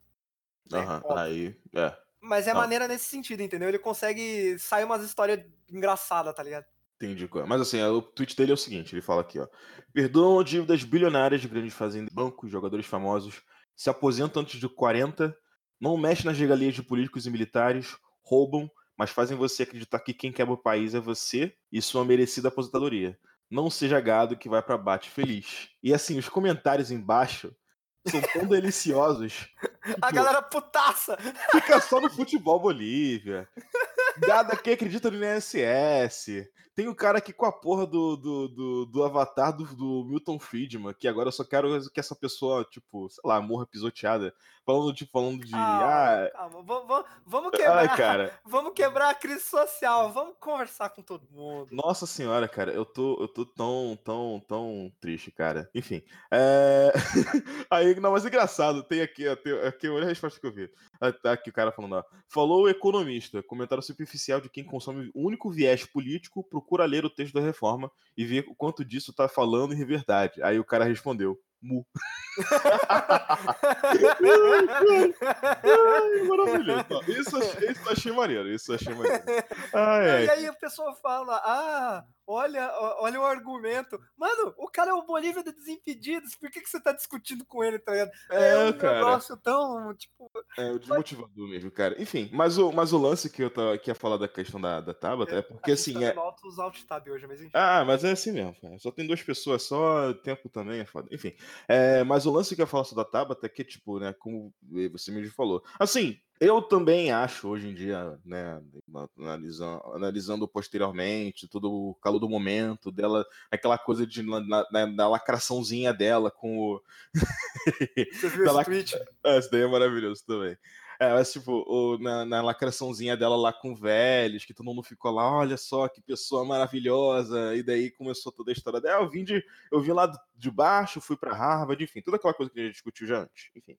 [SPEAKER 2] Né, aí. É.
[SPEAKER 1] Mas é maneira nesse sentido, entendeu? Ele consegue sair umas histórias engraçadas, tá ligado?
[SPEAKER 2] Entendi. Mas assim, o tweet dele é o seguinte: ele fala aqui, ó. Perdoam dívidas bilionárias de grandes fazendas, bancos, jogadores famosos, se aposentam antes de 40, não mexem nas regalias de políticos e militares, roubam, mas fazem você acreditar que quem quebra o país é você e sua merecida aposentadoria. Não seja gado que vai para bate feliz. E assim, os comentários embaixo são tão deliciosos.
[SPEAKER 1] A galera putaça!
[SPEAKER 2] Fica só no futebol Bolívia. Gada que acredita no INSS. Tem o cara aqui com a porra do, do, do, do avatar do, do, Milton Friedman, que agora eu só quero que essa pessoa, tipo, sei lá, morra pisoteada. Falando, tipo, falando de.
[SPEAKER 1] Ah, ah calma, vamos, vamos quebrar. Ai, cara. Vamos quebrar a crise social. Vamos conversar com todo mundo.
[SPEAKER 2] Nossa senhora, cara, eu tô, eu tô tão, tão, tão triste, cara. Enfim. É... Aí, não, mas é engraçado, tem aqui, tem, aqui a resposta que eu vi. Ah, tá aqui o cara falando, ó. Falou o economista, comentário superficial de quem consome o único viés político pro procura ler o texto da reforma e ver o quanto disso tá falando em verdade. Aí o cara respondeu, mu. Maravilhoso. Isso, isso eu achei maneiro, isso achei maneiro.
[SPEAKER 1] Ai, E aí a pessoa fala, ah, Olha, olha o argumento. Mano, o cara é o Bolívia de Desimpedidos. Por que, que você tá discutindo com ele, tá ligado?
[SPEAKER 2] É,
[SPEAKER 1] é um
[SPEAKER 2] cara.
[SPEAKER 1] negócio tão, tipo...
[SPEAKER 2] É, o desmotivador mesmo, cara. Enfim, mas o, mas o lance que eu tava, que ia falar da questão da, da Tabata é porque, assim... É...
[SPEAKER 1] altos alt tab hoje, mas enfim.
[SPEAKER 2] Ah, mas é assim mesmo, cara. Só tem duas pessoas só, tempo também é foda. Enfim, é, mas o lance que eu falo sobre da Tabata é que, tipo, né, como você mesmo falou. Assim, eu também acho, hoje em dia, né, analisando, analisando posteriormente, todo o calor do momento dela, aquela coisa de, na, na, na lacraçãozinha dela com o...
[SPEAKER 1] Você viu
[SPEAKER 2] Da
[SPEAKER 1] esse
[SPEAKER 2] lac-
[SPEAKER 1] tweet?
[SPEAKER 2] Ah, Esse daí é maravilhoso também. É, mas, tipo, o- na, na lacraçãozinha dela lá com velhos, que todo mundo ficou lá, olha só que pessoa maravilhosa, e daí começou toda a história dela. Eu vim, de, eu vim lá de baixo, fui pra Harvard, enfim, toda aquela coisa que a gente discutiu já antes, enfim.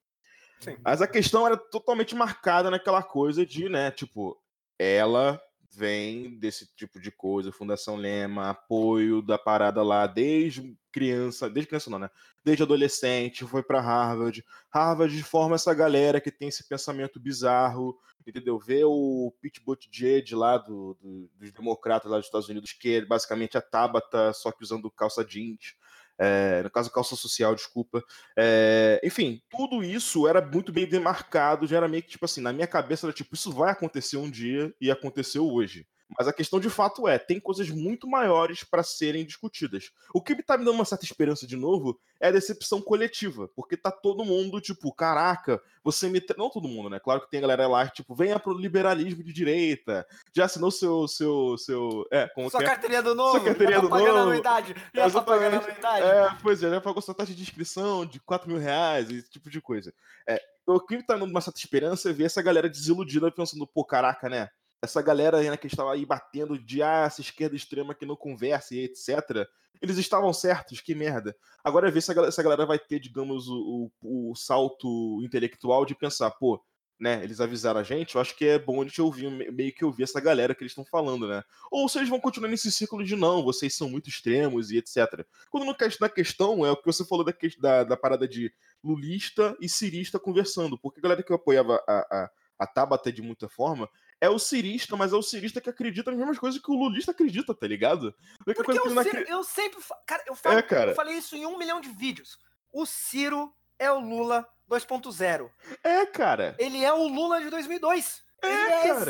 [SPEAKER 1] Sim.
[SPEAKER 2] Mas a questão era totalmente marcada naquela coisa de, né, tipo, ela vem desse tipo de coisa, Fundação Lema, apoio da parada lá desde criança, desde criança não, né? Desde adolescente, foi pra Harvard. Harvard forma essa galera que tem esse pensamento bizarro, entendeu? Vê o Pete Buttigieg lá do, do- dos democratas lá dos Estados Unidos, que é basicamente a Tabata, só que usando calça jeans. É, no caso, calça social, desculpa. É, enfim, tudo isso era muito bem demarcado, já era meio que tipo assim, na minha cabeça era tipo, isso vai acontecer um dia e aconteceu hoje. Mas a questão de fato é, tem coisas muito maiores para serem discutidas. O que tá me dando uma certa esperança de novo é a decepção coletiva, porque tá todo mundo tipo, caraca, você me. Não todo mundo, né? Claro que tem a galera lá que, tipo, venha pro liberalismo de direita, já assinou seu. seu, seu é, como
[SPEAKER 1] Sua
[SPEAKER 2] que é?
[SPEAKER 1] carteirinha do novo,
[SPEAKER 2] carteirinha
[SPEAKER 1] já tá
[SPEAKER 2] do
[SPEAKER 1] pagando
[SPEAKER 2] novo.
[SPEAKER 1] anuidade, já tá pagando anuidade.
[SPEAKER 2] É, pois é, já pagou sua taxa de inscrição de 4 mil reais, esse tipo de coisa. É, o que tá dando uma certa esperança é ver essa galera desiludida pensando, pô, caraca, né? Essa galera né, que estava aí batendo de ah, essa esquerda extrema que não conversa e etc. Eles estavam certos, que merda. Agora é ver se essa galera, vai ter, digamos, o, o, o salto intelectual de pensar, pô, né? Eles avisaram a gente, eu acho que é bom a gente ouvir, me- meio que ouvir essa galera que eles estão falando, né? Ou eles vão continuar nesse ciclo de não, vocês são muito extremos e etc. Quando no, na questão é o que você falou da, da, da parada de lulista e cirista conversando, porque a galera que apoiava a, a, a Tabata de muita forma é o cirista, mas é o cirista que acredita nas mesmas coisas que o lulista acredita, tá ligado?
[SPEAKER 1] Porque
[SPEAKER 2] coisa
[SPEAKER 1] eu, Ciro,
[SPEAKER 2] acre-
[SPEAKER 1] eu sempre. Cara, eu, falo,
[SPEAKER 2] É, cara.
[SPEAKER 1] eu falei isso em um milhão de vídeos. O Ciro é o Lula 2.0.
[SPEAKER 2] É, cara.
[SPEAKER 1] Ele é o Lula de 2002.
[SPEAKER 2] É,
[SPEAKER 1] Ele é
[SPEAKER 2] cara.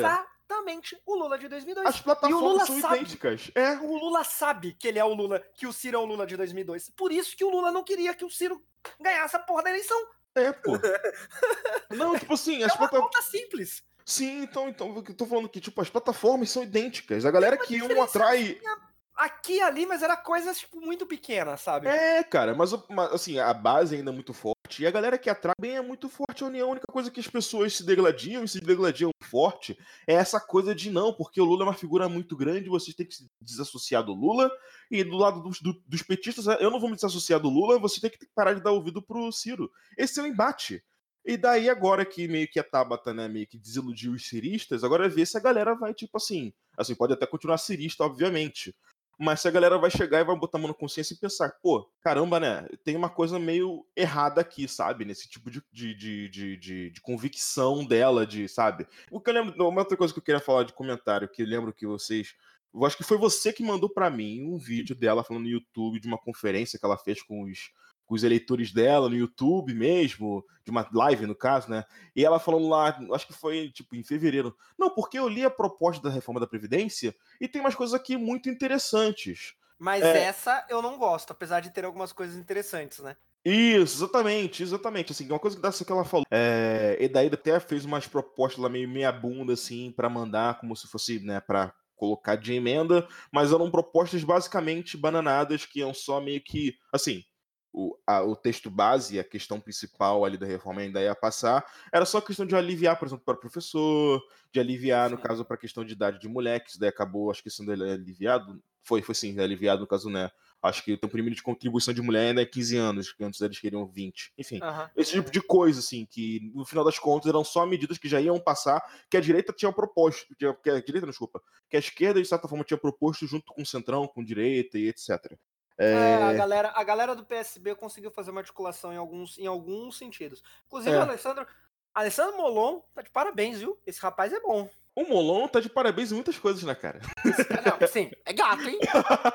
[SPEAKER 1] exatamente o Lula de 2002.
[SPEAKER 2] As plataformas
[SPEAKER 1] Lula
[SPEAKER 2] são
[SPEAKER 1] sabe.
[SPEAKER 2] idênticas. É.
[SPEAKER 1] O Lula sabe que ele é o Lula, que o Ciro é o Lula de 2002. Por isso que o Lula não queria que o Ciro ganhasse a porra da eleição.
[SPEAKER 2] É, pô. Não, tipo assim,
[SPEAKER 1] É
[SPEAKER 2] as
[SPEAKER 1] uma
[SPEAKER 2] plataformas.
[SPEAKER 1] conta simples.
[SPEAKER 2] Sim, então, então, eu tô falando que, tipo, as plataformas são idênticas. A galera que um atrai.
[SPEAKER 1] Aqui e ali, mas era coisas tipo, muito pequenas, sabe?
[SPEAKER 2] É, cara, mas, assim, a base ainda é muito forte. E a galera que atrai bem é muito forte. A união, a única coisa que as pessoas se degladiam e se degladiam forte é essa coisa de não, porque o Lula é uma figura muito grande, vocês têm que se desassociar do Lula. E do lado dos, do- dos petistas, eu não vou me desassociar do Lula, você tem que parar de dar ouvido pro Ciro. Esse é o embate. E daí, agora que meio que a Tabata, né, meio que desiludiu os ciristas, agora é ver se a galera vai, tipo assim. Assim, pode até continuar cirista, obviamente. Mas se a galera vai chegar e vai botar a mão na consciência e pensar, pô, caramba, né? Tem uma coisa meio errada aqui, sabe? Nesse tipo de, de, de, de, de- convicção dela, de, sabe? O que eu lembro. Uma outra coisa que eu queria falar de comentário, que eu lembro que vocês. Eu acho que foi você que mandou pra mim um vídeo dela falando no YouTube de uma conferência que ela fez com os, com os eleitores dela no YouTube mesmo, de uma live no caso, né? E ela falando lá, acho que foi tipo em fevereiro. Não, porque eu li a proposta da reforma da Previdência e tem umas coisas aqui muito interessantes.
[SPEAKER 1] Mas
[SPEAKER 2] É.
[SPEAKER 1] essa eu não gosto, apesar de ter algumas coisas interessantes, né?
[SPEAKER 2] Isso, exatamente, exatamente. Assim, uma coisa que dessa que ela falou. É, e daí até fez umas propostas lá meio meia bunda, assim, pra mandar, como se fosse, né, pra colocar de emenda, mas eram propostas basicamente bananadas que iam só meio que, assim, o, a- o texto base, a questão principal ali da reforma ainda ia passar, era só questão de aliviar, por exemplo, para professor, de aliviar, no
[SPEAKER 1] Sim.
[SPEAKER 2] caso, para questão de idade de moleque, isso daí acabou, acho que sendo aliviado, foi, foi sim, aliviado no caso, né, acho que o teu primeiro de contribuição de mulher ainda é 15 anos, que antes eles queriam 20, enfim.
[SPEAKER 1] Aham.
[SPEAKER 2] Esse tipo de coisa, assim, que no final das contas eram só medidas que já iam passar, que a direita tinha proposto, que a, que a direita, não, desculpa, que a esquerda, de certa forma, tinha proposto junto com o centrão, com direita e etc.
[SPEAKER 1] É, a,
[SPEAKER 2] É,
[SPEAKER 1] galera, a galera do PSB conseguiu fazer uma articulação em alguns, em alguns sentidos. Inclusive,
[SPEAKER 2] É.
[SPEAKER 1] o Alessandro, Alessandro Molon tá de parabéns, viu? Esse rapaz é bom.
[SPEAKER 2] O Molon tá de parabéns em muitas coisas, né, cara?
[SPEAKER 1] Não, sim, é gato, hein?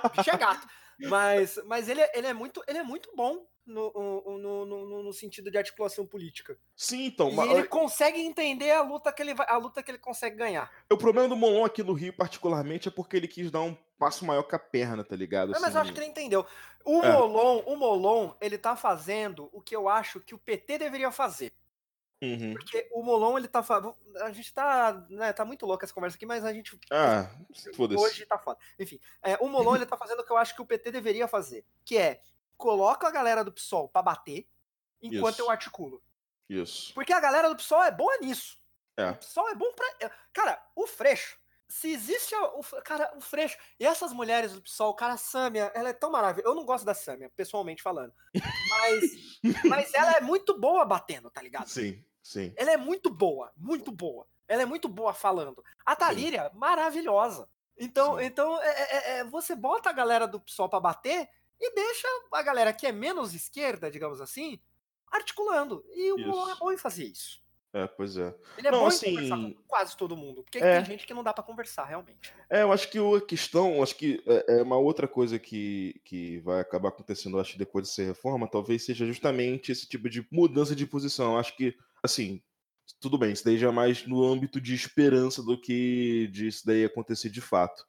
[SPEAKER 1] O bicho é gato. Mas, mas ele, é, ele, é muito, ele é muito bom no, no, no, no sentido de articulação política.
[SPEAKER 2] Sim, então.
[SPEAKER 1] E
[SPEAKER 2] mas-
[SPEAKER 1] ele consegue entender a luta que ele vai, a luta que ele consegue ganhar.
[SPEAKER 2] O problema do Molon aqui no Rio, particularmente, é porque ele quis dar um passo maior com a perna, tá ligado?
[SPEAKER 1] Não, mas eu
[SPEAKER 2] Assim,
[SPEAKER 1] acho que ele entendeu. O
[SPEAKER 2] É.
[SPEAKER 1] Molon, o Molon, ele tá fazendo o que eu acho que o PT deveria fazer.
[SPEAKER 2] uhum.
[SPEAKER 1] Porque o Molon, ele tá. A gente tá. Né, tá muito louca essa conversa aqui, mas a gente.
[SPEAKER 2] Ah.
[SPEAKER 1] Hoje tá foda. Enfim, é, o Molon, ele tá fazendo o que eu acho que o PT deveria fazer. Que é, coloca a galera do PSOL pra bater, enquanto
[SPEAKER 2] Isso.
[SPEAKER 1] eu articulo.
[SPEAKER 2] Isso.
[SPEAKER 1] Porque a galera do PSOL é boa nisso.
[SPEAKER 2] É.
[SPEAKER 1] O PSOL é bom pra. é, Cara, o Freixo. Se existe. O, cara, o Freixo. E essas mulheres do PSOL, cara, a Sâmia, ela é tão maravilhosa. Eu não gosto da Sâmia, pessoalmente falando. Mas. mas ela é muito boa batendo, tá ligado?
[SPEAKER 2] Sim, sim.
[SPEAKER 1] Ela é muito boa, muito boa. Ela é muito boa falando. A Talíria, maravilhosa. Então,
[SPEAKER 2] Sim.
[SPEAKER 1] então é, é- é- você bota a galera do PSOL pra bater e deixa a galera que é menos esquerda, digamos assim, articulando. E o Molon é bom em fazer isso.
[SPEAKER 2] É, pois é.
[SPEAKER 1] Ele é
[SPEAKER 2] Não,
[SPEAKER 1] bom
[SPEAKER 2] assim,
[SPEAKER 1] conversar com quase todo mundo. Porque
[SPEAKER 2] é.
[SPEAKER 1] tem gente que não dá pra conversar, realmente.
[SPEAKER 2] É, eu acho que a questão, acho que é é uma outra coisa que, que vai acabar acontecendo, acho, depois dessa reforma, talvez seja justamente esse tipo de mudança de posição. Acho que, assim, tudo bem, isso daí já é mais no âmbito de esperança do que disso daí acontecer de fato.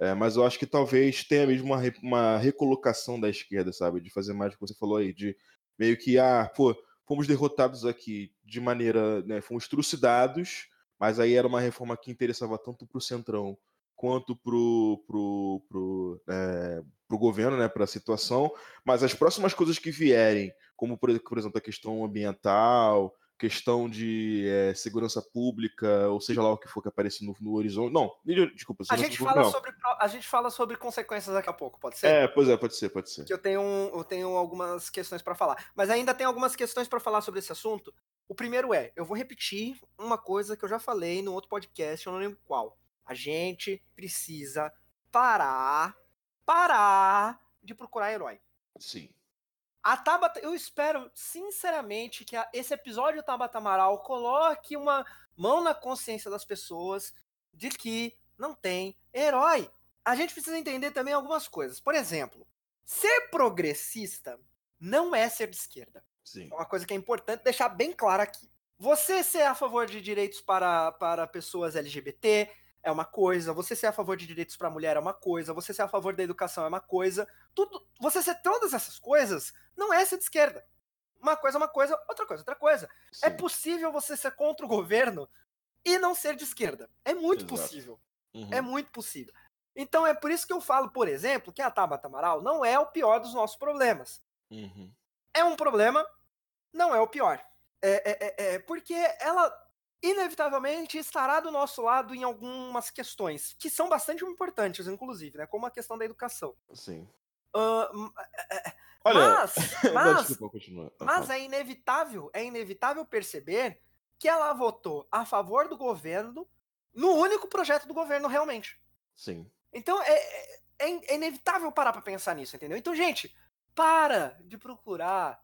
[SPEAKER 2] É, mas eu acho que talvez tenha mesmo uma, uma recolocação da esquerda, sabe? De fazer mais o que você falou aí, de meio que, ah, pô, fomos derrotados aqui de maneira, né, fomos trucidados, mas aí era uma reforma que interessava tanto pro Centrão quanto pro, pro, pro, é, pro governo, né, para a situação, mas as próximas coisas que vierem, como por, por exemplo a questão ambiental, questão de é, segurança pública, ou seja lá o que for que aparecer no, no horizonte, não, desculpa,
[SPEAKER 1] A gente, fala
[SPEAKER 2] não.
[SPEAKER 1] sobre, a gente fala sobre consequências daqui a pouco, pode ser?
[SPEAKER 2] É, pois é, pode ser, pode ser.
[SPEAKER 1] que eu tenho, eu tenho algumas questões pra falar. Mas ainda tem algumas questões pra falar sobre esse assunto. O primeiro é, eu vou repetir uma coisa que eu já falei no outro podcast, eu não lembro qual. A gente precisa parar, parar de procurar herói.
[SPEAKER 2] Sim.
[SPEAKER 1] A Tabata, eu espero sinceramente que a- esse episódio do Tabata Amaral coloque uma mão na consciência das pessoas de que não tem herói. A gente precisa entender também algumas coisas. Por exemplo, ser progressista não é ser de esquerda.
[SPEAKER 2] Sim.
[SPEAKER 1] É uma coisa que é importante deixar bem claro aqui. Você ser a favor de direitos para, para pessoas LGBT é uma coisa, você ser a favor de direitos para mulher é uma coisa, você ser a favor da educação é uma coisa. Tudo, você ser todas essas coisas não é ser de esquerda. Uma coisa é uma coisa, outra coisa é outra coisa. É
[SPEAKER 2] sim.
[SPEAKER 1] possível você ser contra o governo e não ser de esquerda. É muito
[SPEAKER 2] Exato.
[SPEAKER 1] possível.
[SPEAKER 2] Uhum.
[SPEAKER 1] É muito possível. Então é por isso que eu falo, por exemplo, que a Tabata Amaral não é o pior dos nossos problemas
[SPEAKER 2] Uhum.
[SPEAKER 1] é um problema, não é o pior. É, é- é- é porque ela inevitavelmente estará do nosso lado em algumas questões que são bastante importantes, inclusive, né? Como a questão da educação.
[SPEAKER 2] Sim.
[SPEAKER 1] M-
[SPEAKER 2] Olha,
[SPEAKER 1] mas, mas,
[SPEAKER 2] desculpa. Ah,
[SPEAKER 1] mas é inevitável, é inevitável perceber que ela votou a favor do governo no único projeto do governo realmente.
[SPEAKER 2] Sim.
[SPEAKER 1] Então é, é- é inevitável parar pra pensar nisso, entendeu? Então, gente, para de procurar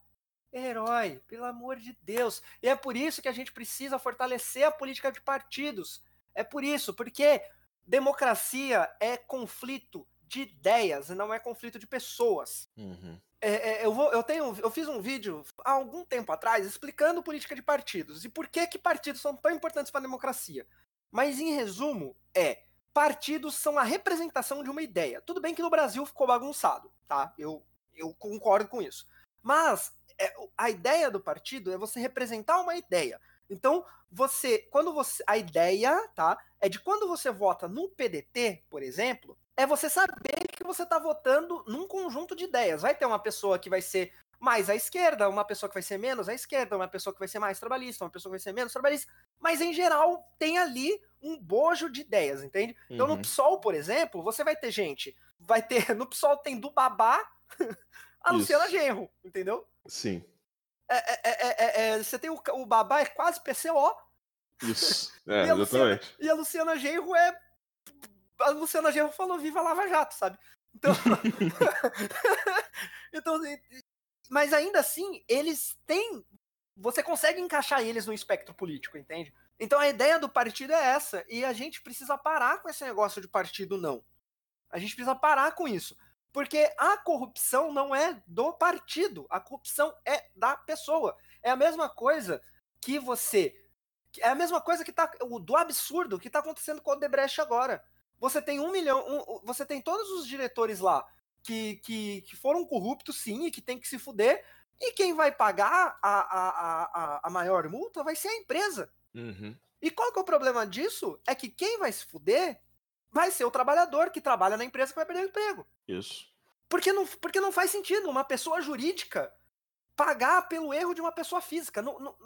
[SPEAKER 1] herói, pelo amor de Deus. E é por isso que a gente precisa fortalecer a política de partidos. É por isso, porque democracia é conflito de ideias, não é conflito de pessoas.
[SPEAKER 2] Uhum.
[SPEAKER 1] É, é, eu, vou, eu, tenho, eu fiz um vídeo há algum tempo atrás explicando política de partidos e por que, que partidos são tão importantes para a democracia. Mas, em resumo, é partidos são a representação de uma ideia. Tudo bem que no Brasil ficou bagunçado, tá? Eu, eu concordo com isso. Mas é, a ideia do partido é você representar uma ideia. Então, você, quando você, a ideia, tá, é de quando você vota no PDT, por exemplo, é você saber que você está votando num conjunto de ideias. Vai ter uma pessoa que vai ser mais à esquerda, uma pessoa que vai ser menos à esquerda, uma pessoa que vai ser mais trabalhista, uma pessoa que vai ser menos trabalhista, mas em geral tem ali um bojo de ideias, entende? Então no
[SPEAKER 2] Uhum.
[SPEAKER 1] PSOL, por exemplo, você vai ter gente, vai ter, no PSOL tem do Babá a Luciana. Genro, entendeu?
[SPEAKER 2] Sim.
[SPEAKER 1] É, é, é, é, é, você tem o, o Babá é quase PCO
[SPEAKER 2] Isso. É,
[SPEAKER 1] E Luciana-
[SPEAKER 2] exatamente.
[SPEAKER 1] e a Luciana Genro é a Luciana Genro falou viva Lava Jato, sabe? Então Então mas ainda assim, eles têm você consegue encaixar eles no espectro político, entende? Então a ideia do partido é essa, e a gente precisa parar com esse negócio de partido não. A gente precisa parar com isso. Porque a corrupção não é do partido, a corrupção é da pessoa. É a mesma coisa que você. É a mesma coisa que tá. Do absurdo que tá acontecendo com o Debrecht agora. Você tem um milhão. Um, você tem todos os diretores lá que, que, que foram corruptos, sim, e que tem que se fuder. E quem vai pagar a, a, a, a maior multa vai ser a empresa.
[SPEAKER 2] Uhum.
[SPEAKER 1] E qual que é o problema disso? É que quem vai se fuder vai ser o trabalhador que trabalha na empresa que vai perder o emprego.
[SPEAKER 2] Isso.
[SPEAKER 1] Porque não, porque não faz sentido uma pessoa jurídica pagar pelo erro de uma pessoa física. Não, não,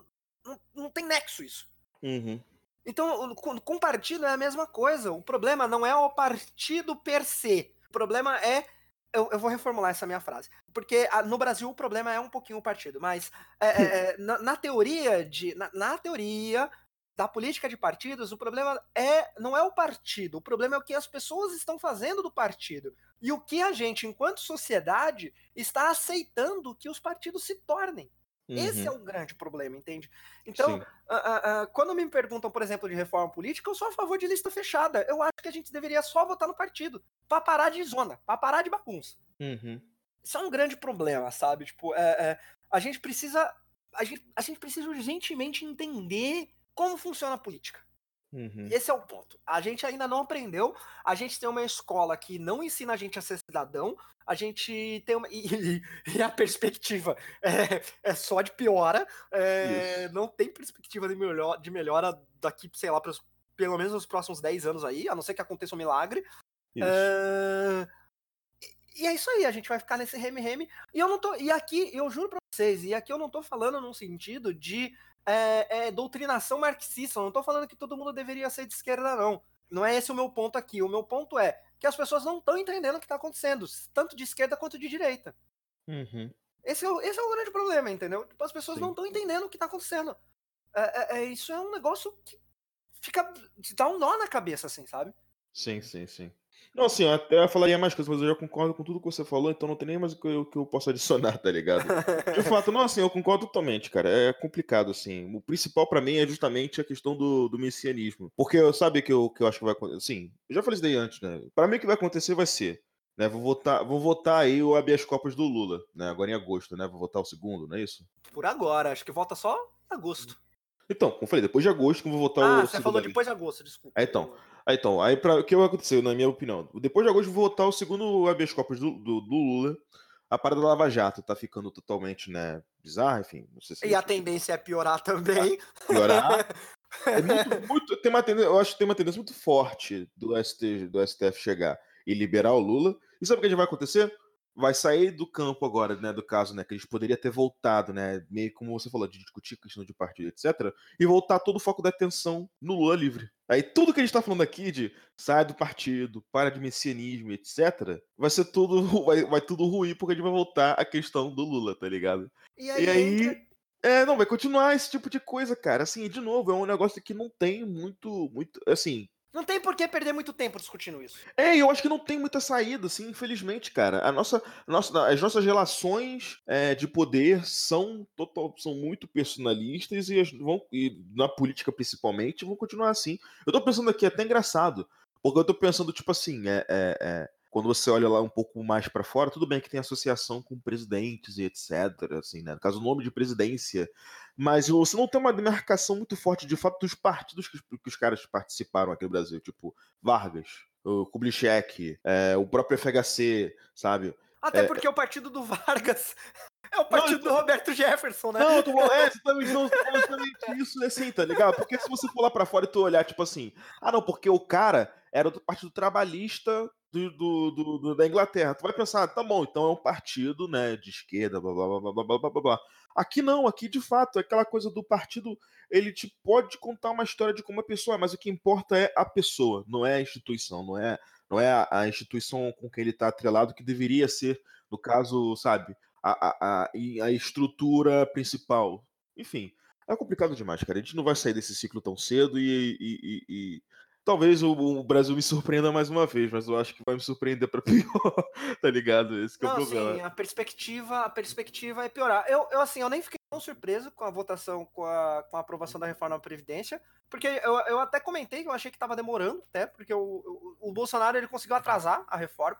[SPEAKER 1] não, não tem nexo isso.
[SPEAKER 2] Uhum.
[SPEAKER 1] Então, com, com partido é a mesma coisa. O problema não é o partido per se. O problema é. Eu, eu vou reformular essa minha frase. Porque a, no Brasil o problema é um pouquinho o partido. Mas é, é, é na, na, teoria de. Na, na teoria, da política de partidos, o problema é não é o partido, o problema é o que as pessoas estão fazendo do partido e o que a gente, enquanto sociedade, está aceitando que os partidos se tornem. Uhum. Esse é o grande problema, entende? Então, quando me perguntam, por exemplo, de reforma política, eu sou a favor de lista fechada. Eu acho que a gente deveria só votar no partido, para parar de zona, para parar de bagunça.
[SPEAKER 2] Uhum.
[SPEAKER 1] Isso é um grande problema, sabe? Tipo, é, é, a gente precisa. A gente, a gente precisa urgentemente entender como funciona a política.
[SPEAKER 2] Uhum.
[SPEAKER 1] Esse é o ponto. A gente ainda não aprendeu. A gente tem uma escola que não ensina a gente a ser cidadão. A gente tem uma. E, e a perspectiva é, é, só de piora. É, não tem perspectiva de, melhor, de melhora daqui, sei lá, pros, pelo menos nos próximos 10 anos aí, a não ser que aconteça um milagre. É, e é isso aí, a gente vai ficar nesse reme-reme. E eu não tô. E aqui, eu juro pra vocês, e aqui eu não tô falando num sentido de é, é, doutrinação marxista. Eu não estou falando que todo mundo deveria ser de esquerda, não. Não é esse o meu ponto aqui. O meu ponto é que as pessoas não estão entendendo o que está acontecendo, tanto de esquerda quanto de direita.
[SPEAKER 2] Uhum.
[SPEAKER 1] Esse, é o, esse é o grande problema, entendeu? Tipo, as pessoas
[SPEAKER 2] Sim.
[SPEAKER 1] não estão entendendo o que está acontecendo. É, é, é, isso é um negócio que fica. dá um nó na cabeça, assim, sabe?
[SPEAKER 2] Sim, sim, sim. Não, assim, eu até falaria mais coisas, mas eu já concordo com tudo que você falou, então não tem nem mais o que eu, que eu posso adicionar, tá ligado? De fato, não, assim, eu concordo totalmente, cara. É complicado, assim. O principal para mim é justamente a questão do, do messianismo. Porque eu sabe que eu, que eu acho que vai acontecer. Sim, eu já falei isso daí antes, né? Pra mim, o que vai acontecer vai ser. Né, vou votar, vou votar aí o habeas corpus do Lula, né? Agora em agosto, né? Vou votar o segundo, não é isso?
[SPEAKER 1] Por agora, acho que volta só em agosto.
[SPEAKER 2] Então, como eu falei, depois de agosto que eu vou votar
[SPEAKER 1] ah,
[SPEAKER 2] o.
[SPEAKER 1] Ah, você falou depois de agosto, desculpa.
[SPEAKER 2] É, então. Aí, então, aí pra, o que vai acontecer, na minha opinião? Depois de agosto, eu vou votar o segundo habeas corpus do, do, do, Lula. A parada da Lava Jato tá ficando totalmente, né, bizarra, enfim. Não sei se
[SPEAKER 1] e a tendência é piorar também.
[SPEAKER 2] Piorar. é muito, muito, tem uma tendência, eu acho que tem uma tendência muito forte do, ST, do STF chegar e liberar o Lula. E sabe o que vai acontecer? Vai sair do campo agora, né, do caso, né, que a gente poderia ter voltado, né, meio como você falou, de discutir questão de partido, etc, e voltar todo o foco da atenção no Lula livre. Aí tudo que a gente tá falando aqui de sai do partido, para de messianismo, etc, vai ser tudo, vai, vai tudo ruim, porque a gente vai voltar à questão do Lula, tá ligado?
[SPEAKER 1] E aí,
[SPEAKER 2] e aí é, não, vai continuar esse tipo de coisa, cara. Assim, de novo, é um negócio que não tem muito, muito, assim,
[SPEAKER 1] não tem por que perder muito tempo discutindo isso.
[SPEAKER 2] É, eu acho que não tem muita saída, assim, infelizmente, cara. A nossa, nossa, as nossas relações é, de poder são, total, são muito personalistas e, vão, e na política principalmente vão continuar assim. Eu tô pensando aqui, é até engraçado, porque eu tô pensando, tipo assim, é, é, é quando você olha lá um pouco mais para fora, tudo bem que tem associação com presidentes e etc, assim, né? No caso, o nome de presidência. Mas você não tem uma demarcação muito forte, de fato, dos partidos que, que os caras participaram aqui no Brasil, tipo Vargas, o Kubitschek, é, o próprio FHC, sabe?
[SPEAKER 1] Até é, porque o partido do Vargas é o partido não, do Roberto Jefferson, né?
[SPEAKER 2] Não, tô, é exatamente, não, exatamente isso, assim, tá ligado? Porque se você for lá pra fora e tu olhar, tipo assim, ah, não, porque o cara era do Partido Trabalhista do, do, do, da Inglaterra. Tu vai pensar, tá bom, então é um partido, né, de esquerda, blá, blá, blá, blá, blá, blá, blá. Aqui não, aqui de fato, é aquela coisa do partido, ele te pode contar uma história de como a pessoa é, mas o que importa é a pessoa, não é a instituição, não é, não é a, a instituição com quem ele está atrelado que deveria ser, no caso, sabe, a, a, a, a estrutura principal. Enfim, é complicado demais, cara. A gente não vai sair desse ciclo tão cedo e, e, e Talvez o, o, Brasil me surpreenda mais uma vez, mas eu acho que vai me surpreender para pior, tá ligado? Esse é o problema.
[SPEAKER 1] Sim, a perspectiva, a perspectiva é piorar. Eu, eu assim, eu nem fiquei tão surpreso com a votação, com a, com a aprovação da reforma da Previdência, porque eu, eu até comentei que eu achei que estava demorando, até, porque o, o, o, Bolsonaro ele conseguiu atrasar a reforma.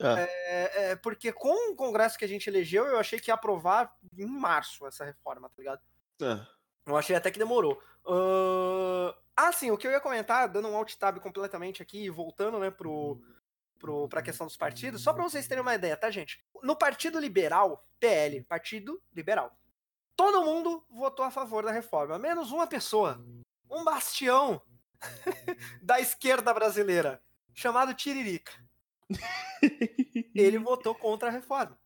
[SPEAKER 1] É. É, é, porque com o Congresso que a gente elegeu, eu achei que ia aprovar em março essa reforma, tá ligado?
[SPEAKER 2] É.
[SPEAKER 1] Eu achei até que demorou. Uh... Ah, sim, o que eu ia comentar, dando um alt tab completamente aqui, voltando, né, pro, pro, pra questão dos partidos, só para vocês terem uma ideia, tá, gente? No Partido Liberal, PL, Partido Liberal, todo mundo votou a favor da reforma, menos uma pessoa, um bastião da esquerda brasileira, chamado Tiririca. Ele votou contra a reforma.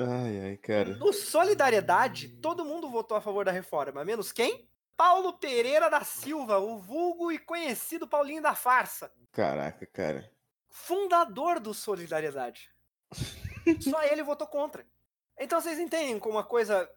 [SPEAKER 2] Ai, ai, cara.
[SPEAKER 1] No Solidariedade, todo mundo votou a favor da reforma, menos quem? Paulo Pereira da Silva, o vulgo e conhecido Paulinho da Farsa.
[SPEAKER 2] Caraca, cara.
[SPEAKER 1] Fundador do Solidariedade. Só ele votou contra. Então vocês entendem como uma coisa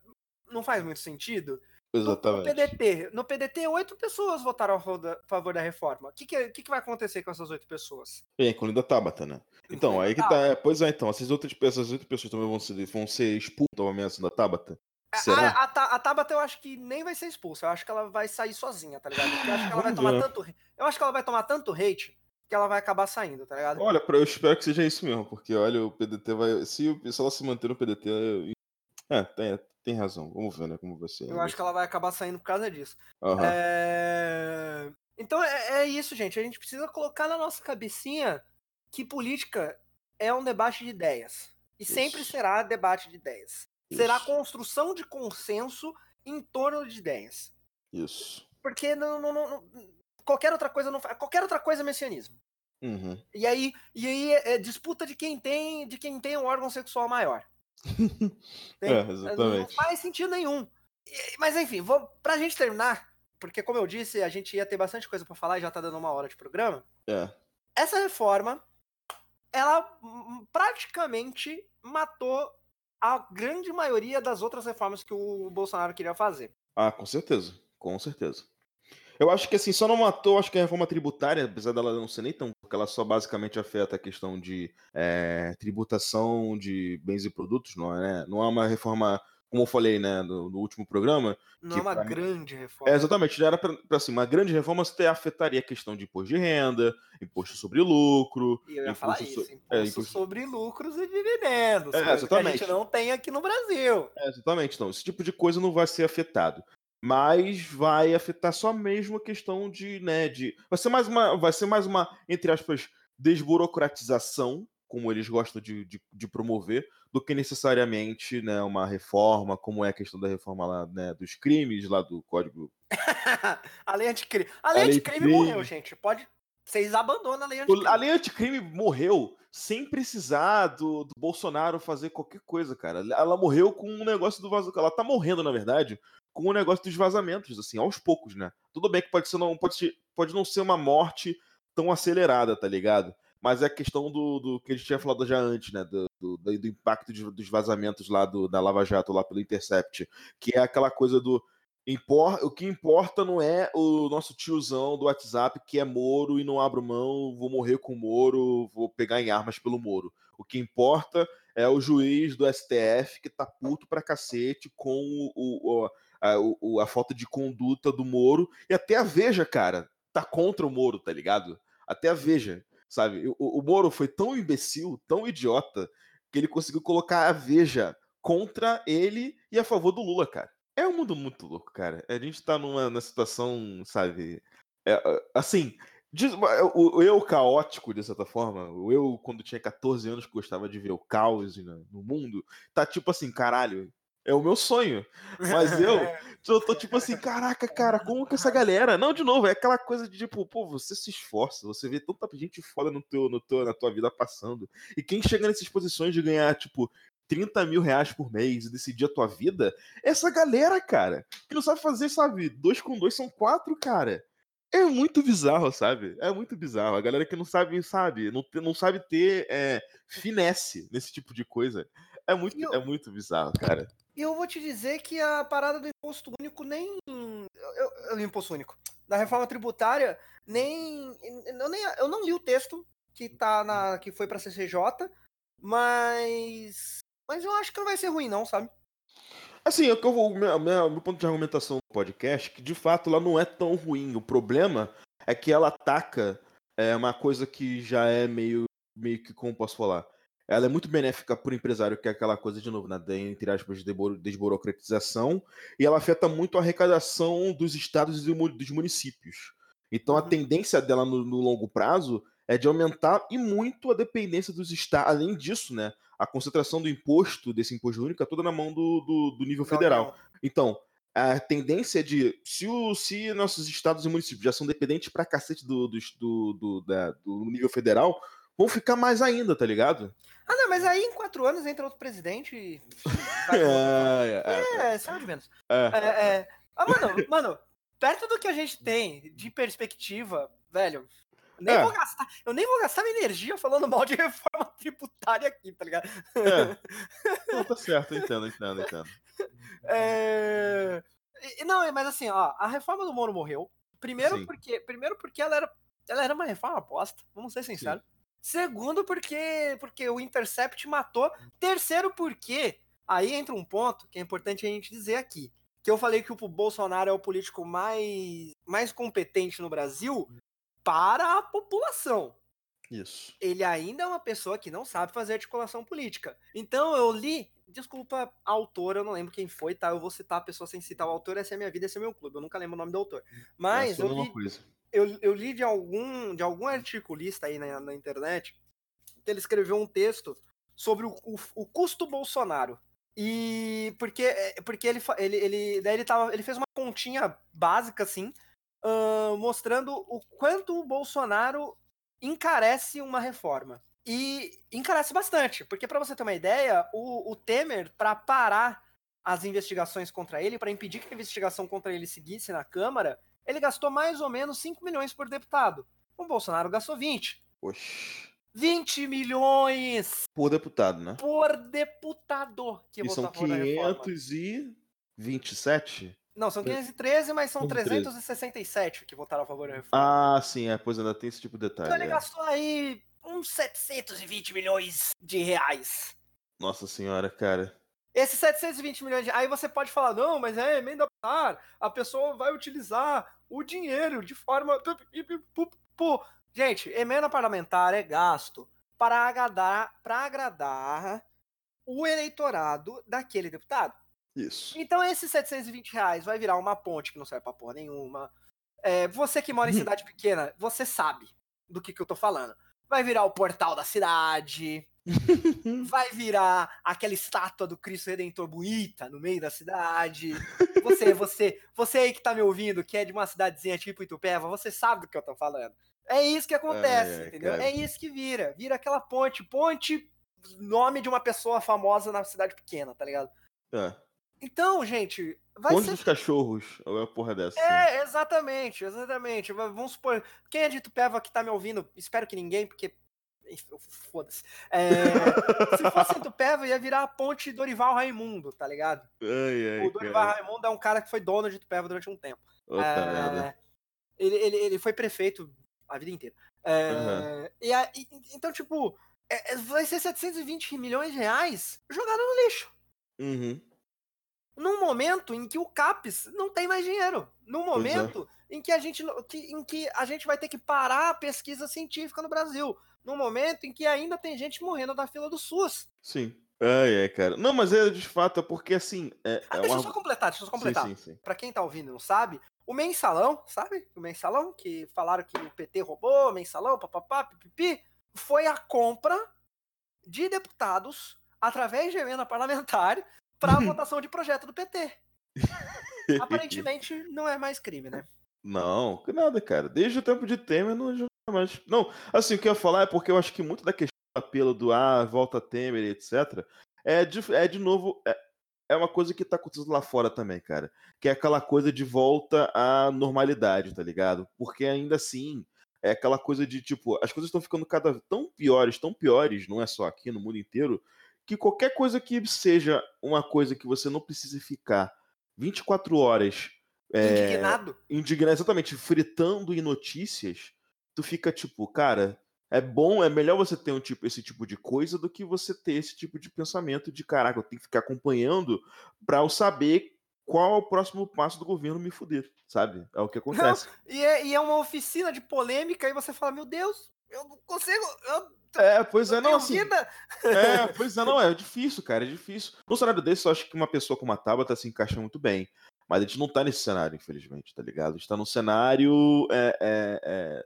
[SPEAKER 1] não faz muito sentido?
[SPEAKER 2] Exatamente.
[SPEAKER 1] No, PDT, no PDT, oito pessoas votaram a favor da reforma. O que, que, que, que vai acontecer com essas oito pessoas?
[SPEAKER 2] É, incluindo a Tabata, né? Então, aí que tá. É, pois é, então, essas outras essas oito pessoas também vão ser, vão ser expulsas da ameaça da Tabata?
[SPEAKER 1] Será? A, a, a, Tabata eu acho que nem vai ser expulsa. Eu acho que ela vai sair sozinha, tá ligado? Porque eu acho que ela vai tomar tanto. Eu acho que ela vai tomar tanto hate que ela vai acabar saindo, tá ligado?
[SPEAKER 2] Olha, eu espero que seja isso mesmo, porque olha, o PDT vai. Se, se ela se manter no PDT. É, tem, tem razão. Vamos ver, né? Como ser.
[SPEAKER 1] Eu acho que ela vai acabar saindo por causa disso. Uhum. É... Então é, é, isso, gente. A gente precisa colocar na nossa cabecinha que política é um debate de ideias. E isso. sempre será debate de ideias. Isso. Será construção de consenso em torno de ideias.
[SPEAKER 2] Isso.
[SPEAKER 1] Porque não, não, não, qualquer outra coisa não qualquer outra coisa é messianismo.
[SPEAKER 2] Uhum.
[SPEAKER 1] E aí, e aí é, é disputa de quem tem de quem tem um órgão sexual maior.
[SPEAKER 2] É.
[SPEAKER 1] Não faz sentido nenhum. Mas enfim, vou, pra gente terminar, porque como eu disse, a gente ia ter bastante coisa para falar e já tá dando uma hora de programa.
[SPEAKER 2] É.
[SPEAKER 1] Essa reforma, ela praticamente matou a grande maioria das outras reformas que o Bolsonaro queria fazer.
[SPEAKER 2] Ah, com certeza. Com certeza. Eu acho que assim, só não matou, acho que a reforma tributária, apesar dela não ser nem tão, porque ela só basicamente afeta a questão de é, tributação de bens e produtos, não é? Né? Não é uma reforma, como eu falei, né, no, no último programa.
[SPEAKER 1] Não é uma grande reforma.
[SPEAKER 2] É, exatamente, já era para assim, uma grande reforma até afetaria a questão de imposto de renda, imposto sobre lucro.
[SPEAKER 1] E eu ia falar isso, so... imposto, é, imposto, sobre lucros e dividendos. É, exatamente. Que a gente não tem aqui no Brasil.
[SPEAKER 2] É, exatamente, então, esse tipo de coisa não vai ser afetado mas vai afetar só mesmo a questão de, né, de vai ser mais uma, vai ser mais uma entre aspas desburocratização, como eles gostam de, de, de promover, do que necessariamente, né, uma reforma, como é a questão da reforma lá, né, dos crimes lá do código.
[SPEAKER 1] a lei anticrime, a lei, a lei anticrime morreu, gente. Pode vocês abandonam a lei anticrime.
[SPEAKER 2] A lei anticrime morreu sem precisar do, do, Bolsonaro fazer qualquer coisa, cara. Ela morreu com um negócio do vazamento. Ela tá morrendo, na verdade, com o um negócio dos vazamentos, assim, aos poucos, né? Tudo bem que pode, ser não, pode, ser, pode não ser uma morte tão acelerada, tá ligado? Mas é a questão do, do que a gente tinha falado já antes, né? Do, do, do impacto de, dos vazamentos lá do, da Lava Jato, lá pelo Intercept, que é aquela coisa do. Impor, o que importa não é o nosso tiozão do WhatsApp que é Moro e não abro mão, vou morrer com o Moro, vou pegar em armas pelo Moro. O que importa é o juiz do STF que tá puto pra cacete com o, o, a, a falta de conduta do Moro. E até a Veja, cara, tá contra o Moro, tá ligado? Até a Veja, sabe? O, o Moro foi tão imbecil, tão idiota, que ele conseguiu colocar a Veja contra ele e a favor do Lula, cara. É um mundo muito louco, cara. A gente tá numa, numa situação, sabe? É, assim, o, eu caótico, de certa forma, o eu, quando tinha 14 anos, que gostava de ver o caos no mundo, tá tipo assim, caralho, é o meu sonho. Mas eu, eu tô tipo assim, caraca, cara, como que essa galera. Não, de novo, é aquela coisa de tipo, pô, você se esforça, você vê tanta gente foda no teu, no teu, na tua vida passando. E quem chega nessas posições de ganhar, tipo, 30 mil reais por mês e decidir a tua vida, essa galera, cara, que não sabe fazer, sabe? Dois com dois são quatro, cara. É muito bizarro, sabe? É muito bizarro. A galera que não sabe, sabe? Não, não sabe ter é, finesse nesse tipo de coisa. É muito, eu, é muito bizarro, cara.
[SPEAKER 1] E eu vou te dizer que a parada do imposto único nem. Eu, eu, imposto único. Da reforma tributária, nem. Eu, nem, eu não li o texto que tá na. que foi pra CCJ, mas. Mas eu acho que não vai ser ruim, não, sabe?
[SPEAKER 2] Assim, é o, meu, meu, meu ponto de argumentação do podcast que de fato ela não é tão ruim. O problema é que ela ataca é, uma coisa que já é meio, meio que, como posso falar? Ela é muito benéfica para o empresário, que é aquela coisa, de novo, né, entre aspas, de desburocratização, e ela afeta muito a arrecadação dos estados e dos municípios. Então, a uhum. tendência dela no, no longo prazo é de aumentar e muito a dependência dos estados. Além disso, né, a concentração do imposto, desse imposto único, é toda na mão do, do, do nível federal. Então, a tendência é de, se, o, se nossos estados e municípios já são dependentes pra cacete do, do, do, do, da, do nível federal, vão ficar mais ainda, tá ligado?
[SPEAKER 1] Ah, não, mas aí em quatro anos entra outro presidente e. é, é, é, sabe de menos. É. É, é. Ah, mano, mano, perto do que a gente tem de perspectiva, velho, nem é. vou gastar, eu nem vou gastar minha energia falando mal de reforma tributária aqui, tá ligado?
[SPEAKER 2] É. Não, tá certo, entendo, entendo, entendo.
[SPEAKER 1] É... Não, mas assim, ó, a reforma do Moro morreu. Primeiro porque, primeiro porque ela era, ela era uma reforma aposta, vamos ser sinceros. Sim. Segundo porque, porque o Intercept matou. Terceiro porque, aí entra um ponto que é importante a gente dizer aqui. Que eu falei que o Bolsonaro é o político mais, mais competente no Brasil, para a população.
[SPEAKER 2] Isso.
[SPEAKER 1] Ele ainda é uma pessoa que não sabe fazer articulação política. Então eu li, desculpa a autora, eu não lembro quem foi, tá? Eu vou citar a pessoa sem citar o autor, essa é a minha vida, esse é meu clube. Eu nunca lembro o nome do autor. Mas eu li, eu, eu, li de algum, de algum articulista aí na, na internet que ele escreveu um texto sobre o, o, o custo Bolsonaro. E porque, é, porque ele, ele, ele, daí ele, tava, ele fez uma continha básica assim uh, mostrando o quanto o Bolsonaro encarece uma reforma. E encarece bastante, porque para você ter uma ideia, o, o Temer, para parar as investigações contra ele, para impedir que a investigação contra ele seguisse na Câmara, ele gastou mais ou menos 5 milhões por deputado. O Bolsonaro gastou 20.
[SPEAKER 2] Oxi.
[SPEAKER 1] 20 milhões!
[SPEAKER 2] Por deputado, né?
[SPEAKER 1] Por deputado
[SPEAKER 2] que e são 527?
[SPEAKER 1] Não, são 513, mas são 367 que votaram a favor da
[SPEAKER 2] reforma. Ah, sim, é, pois ainda tem esse tipo de detalhe.
[SPEAKER 1] Então ele é. gastou aí uns 720 milhões de reais.
[SPEAKER 2] Nossa senhora, cara.
[SPEAKER 1] Esses 720 milhões de. Aí você pode falar, não, mas é emenda parlamentar. A pessoa vai utilizar o dinheiro de forma. Gente, emenda parlamentar é gasto para agradar, para agradar o eleitorado daquele deputado.
[SPEAKER 2] Isso.
[SPEAKER 1] Então esses 720 reais vai virar uma ponte que não serve pra porra nenhuma. É, você que mora em cidade pequena, você sabe do que, que eu tô falando. Vai virar o portal da cidade. vai virar aquela estátua do Cristo Redentor bonita no meio da cidade. Você, você, você aí que tá me ouvindo, que é de uma cidadezinha tipo Itupeva, você sabe do que eu tô falando. É isso que acontece, é, entendeu? Cara. É isso que vira. Vira aquela ponte. Ponte, nome de uma pessoa famosa na cidade pequena, tá ligado?
[SPEAKER 2] É.
[SPEAKER 1] Então, gente.
[SPEAKER 2] Vai Ponte ser... dos cachorros, é a porra dessa?
[SPEAKER 1] É, assim. exatamente, exatamente. Vamos supor. Quem é de Tupéva que tá me ouvindo? Espero que ninguém, porque. Foda-se. É... se fosse Tupéva, ia virar a ponte Dorival Raimundo, tá ligado?
[SPEAKER 2] Ai, ai,
[SPEAKER 1] o Dorival cara. Raimundo é um cara que foi dono de Tupéva durante um tempo. é... ele, ele, ele foi prefeito a vida inteira. É... Uhum. E, a, e, então, tipo, é, vai ser 720 milhões de reais jogado no lixo.
[SPEAKER 2] Uhum
[SPEAKER 1] num momento em que o CAPES não tem mais dinheiro. Num é. momento é. em, que a gente, que, em que a gente vai ter que parar a pesquisa científica no Brasil. Num momento em que ainda tem gente morrendo da fila do SUS.
[SPEAKER 2] Sim. É, é, cara. Não, mas é de fato, é porque assim. É,
[SPEAKER 1] ah, é deixa uma... eu só completar, deixa eu só completar. Sim, sim, sim. Pra quem tá ouvindo e não sabe, o mensalão, sabe? O mensalão, que falaram que o PT roubou, mensalão, papapá, pipipi, foi a compra de deputados através de emenda parlamentar para votação de projeto do PT. Aparentemente não é mais crime, né?
[SPEAKER 2] Não, nada, cara. Desde o tempo de Temer não já mais. Não, assim, o que eu ia falar é porque eu acho que muito da questão do apelo do ah, volta Temer, etc., é de, é de novo. É, é uma coisa que tá acontecendo lá fora também, cara. Que é aquela coisa de volta à normalidade, tá ligado? Porque ainda assim, é aquela coisa de tipo, as coisas estão ficando cada tão piores, tão piores, não é só aqui, no mundo inteiro, que qualquer coisa que seja uma coisa que você não precise ficar 24 horas
[SPEAKER 1] é, indignado,
[SPEAKER 2] indignado exatamente, fritando em notícias, tu fica tipo, cara, é bom, é melhor você ter um tipo, esse tipo de coisa do que você ter esse tipo de pensamento de caraca, eu tenho que ficar acompanhando para eu saber qual é o próximo passo do governo me fuder, sabe? É o que acontece.
[SPEAKER 1] Não, e, é, e é uma oficina de polêmica e você fala, meu Deus, eu não consigo. Eu,
[SPEAKER 2] é, pois é, não, assim. É, pois é, não, é difícil, cara, é difícil. Num cenário desse, eu acho que uma pessoa como a Tabata se encaixa muito bem. Mas a gente não tá nesse cenário, infelizmente, tá ligado? A gente tá num cenário é, é, é,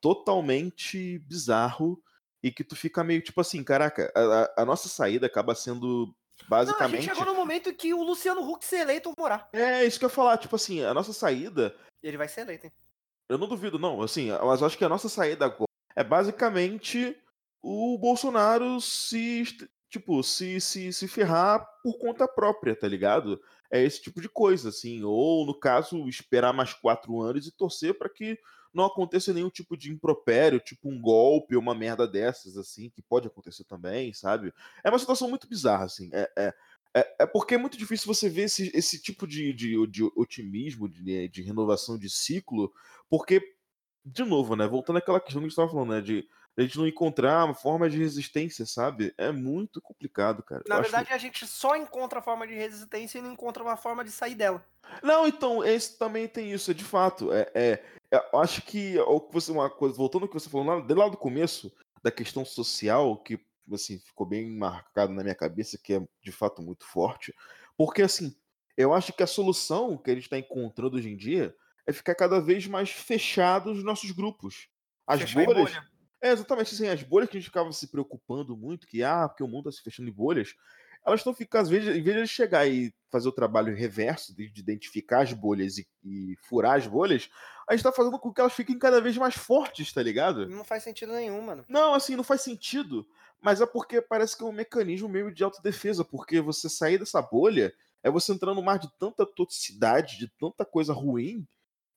[SPEAKER 2] totalmente bizarro e que tu fica meio tipo assim, caraca, a, a nossa saída acaba sendo basicamente. Não, a gente
[SPEAKER 1] chegou no momento que o Luciano Huck ser eleito ou morar.
[SPEAKER 2] É, isso que eu ia falar, tipo assim, a nossa saída.
[SPEAKER 1] Ele vai ser eleito, hein?
[SPEAKER 2] Eu não duvido, não, assim, mas eu acho que a nossa saída agora é basicamente o Bolsonaro se, tipo, se, se, se ferrar por conta própria, tá ligado? É esse tipo de coisa, assim. Ou, no caso, esperar mais quatro anos e torcer para que não aconteça nenhum tipo de impropério, tipo um golpe ou uma merda dessas, assim, que pode acontecer também, sabe? É uma situação muito bizarra, assim. É, é, é, é porque é muito difícil você ver esse, esse tipo de, de, de otimismo, de, de renovação de ciclo, porque, de novo, né? Voltando àquela questão que a gente estava falando, né? De a gente não encontrar uma forma de resistência, sabe? É muito complicado, cara.
[SPEAKER 1] Na Eu verdade, acho... a gente só encontra a forma de resistência e não encontra uma forma de sair dela.
[SPEAKER 2] Não, então, esse também tem isso, é de fato. É, é, é eu acho que você, uma coisa, voltando ao que você falou lá, lá do começo, da questão social, que assim, ficou bem marcado na minha cabeça, que é de fato muito forte. Porque assim, eu acho que a solução que a gente está encontrando hoje em dia é ficar cada vez mais fechado nos nossos grupos. As Fechar bolhas. Bolha. É, exatamente assim, as bolhas que a gente ficava se preocupando muito, que, ah, porque o mundo está se fechando em bolhas, elas estão ficando, às vezes, em vez de chegar e fazer o trabalho reverso de, de identificar as bolhas e, e, furar as bolhas, a gente está fazendo com que elas fiquem cada vez mais fortes, tá ligado?
[SPEAKER 1] Não faz sentido nenhum, mano.
[SPEAKER 2] Não, assim, não faz sentido. Mas é porque parece que é um mecanismo meio de autodefesa, porque você sair dessa bolha é você entrar no mar de tanta toxicidade, de tanta coisa ruim,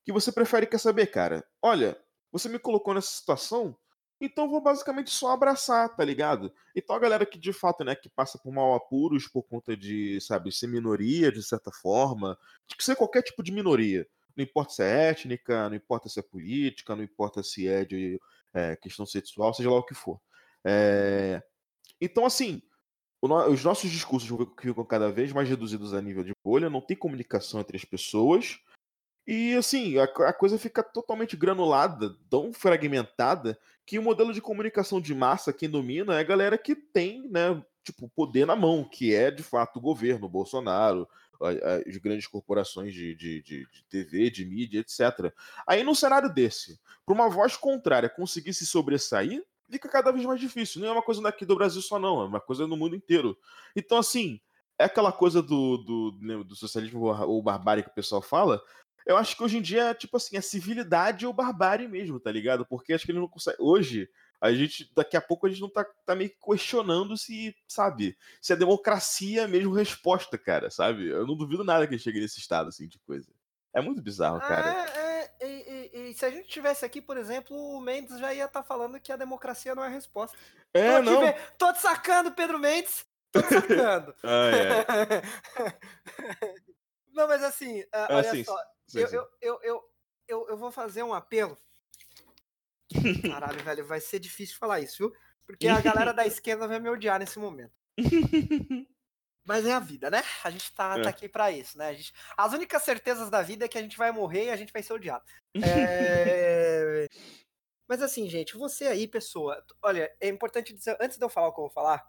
[SPEAKER 2] que você prefere quer saber, cara. Olha, você me colocou nessa situação, então vou basicamente só abraçar, tá ligado? Então a galera que de fato, né, que passa por mal apuros por conta de, sabe, ser minoria de certa forma, de ser qualquer tipo de minoria. Não importa se é étnica, não importa se é política, não importa se é de é, questão sexual, seja lá o que for. É... Então, assim, os nossos discursos ficam cada vez mais reduzidos a nível de bolha, não tem comunicação entre as pessoas, e assim, a, a, coisa fica totalmente granulada, tão fragmentada, que o modelo de comunicação de massa quem domina é a galera que tem, né, tipo, poder na mão, que é de fato o governo, o Bolsonaro, as grandes corporações de, de, de, de TV, de mídia, etc. Aí, num cenário desse, para uma voz contrária conseguir se sobressair, fica cada vez mais difícil. Não é uma coisa daqui do Brasil só, não, é uma coisa no mundo inteiro. Então, assim, é aquela coisa do, do, né, do socialismo ou barbárie que o pessoal fala, eu acho que hoje em dia, tipo assim, é civilidade ou barbárie mesmo, tá ligado? Porque acho que ele não consegue. Hoje, a gente, daqui a pouco, a gente não tá, tá meio questionando se, sabe, se a democracia é mesmo resposta, cara, sabe? Eu não duvido nada que ele chegue nesse estado, assim, de coisa. É muito bizarro, cara.
[SPEAKER 1] É, é, e, e, se a gente tivesse aqui, por exemplo, o Mendes já ia estar tá falando que a democracia não é a resposta.
[SPEAKER 2] É, tô não. Ve...
[SPEAKER 1] Tô te sacando, Pedro Mendes. Tô te sacando.
[SPEAKER 2] ah, é.
[SPEAKER 1] não, mas assim, ah, olha assim, só eu, eu, eu, eu, eu, eu vou fazer um apelo. Caralho, velho, vai ser difícil falar isso, viu? Porque a galera da esquerda vai me odiar nesse momento. Mas é a vida, né? A gente tá, é. tá aqui para isso, né? A gente, as únicas certezas da vida é que a gente vai morrer e a gente vai ser odiado. É... Mas assim, gente, você aí, pessoa, olha, é importante dizer, antes de eu falar o que eu vou falar,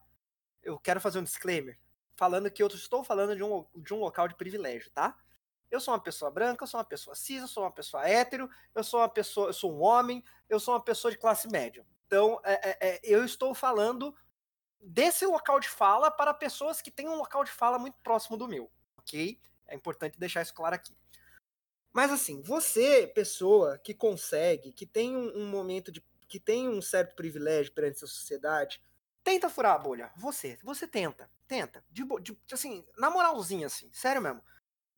[SPEAKER 1] eu quero fazer um disclaimer, falando que eu estou falando de um, de um local de privilégio, tá? Eu sou uma pessoa branca, eu sou uma pessoa cis, eu sou uma pessoa hétero, eu sou uma pessoa, eu sou um homem, eu sou uma pessoa de classe média. Então, é, é, é, eu estou falando desse local de fala para pessoas que têm um local de fala muito próximo do meu, ok? É importante deixar isso claro aqui. Mas assim, você, pessoa que consegue, que tem um, um momento de. que tem um certo privilégio perante essa sociedade, tenta furar a bolha. Você, você tenta, tenta. De, de, assim, na moralzinha, assim, sério mesmo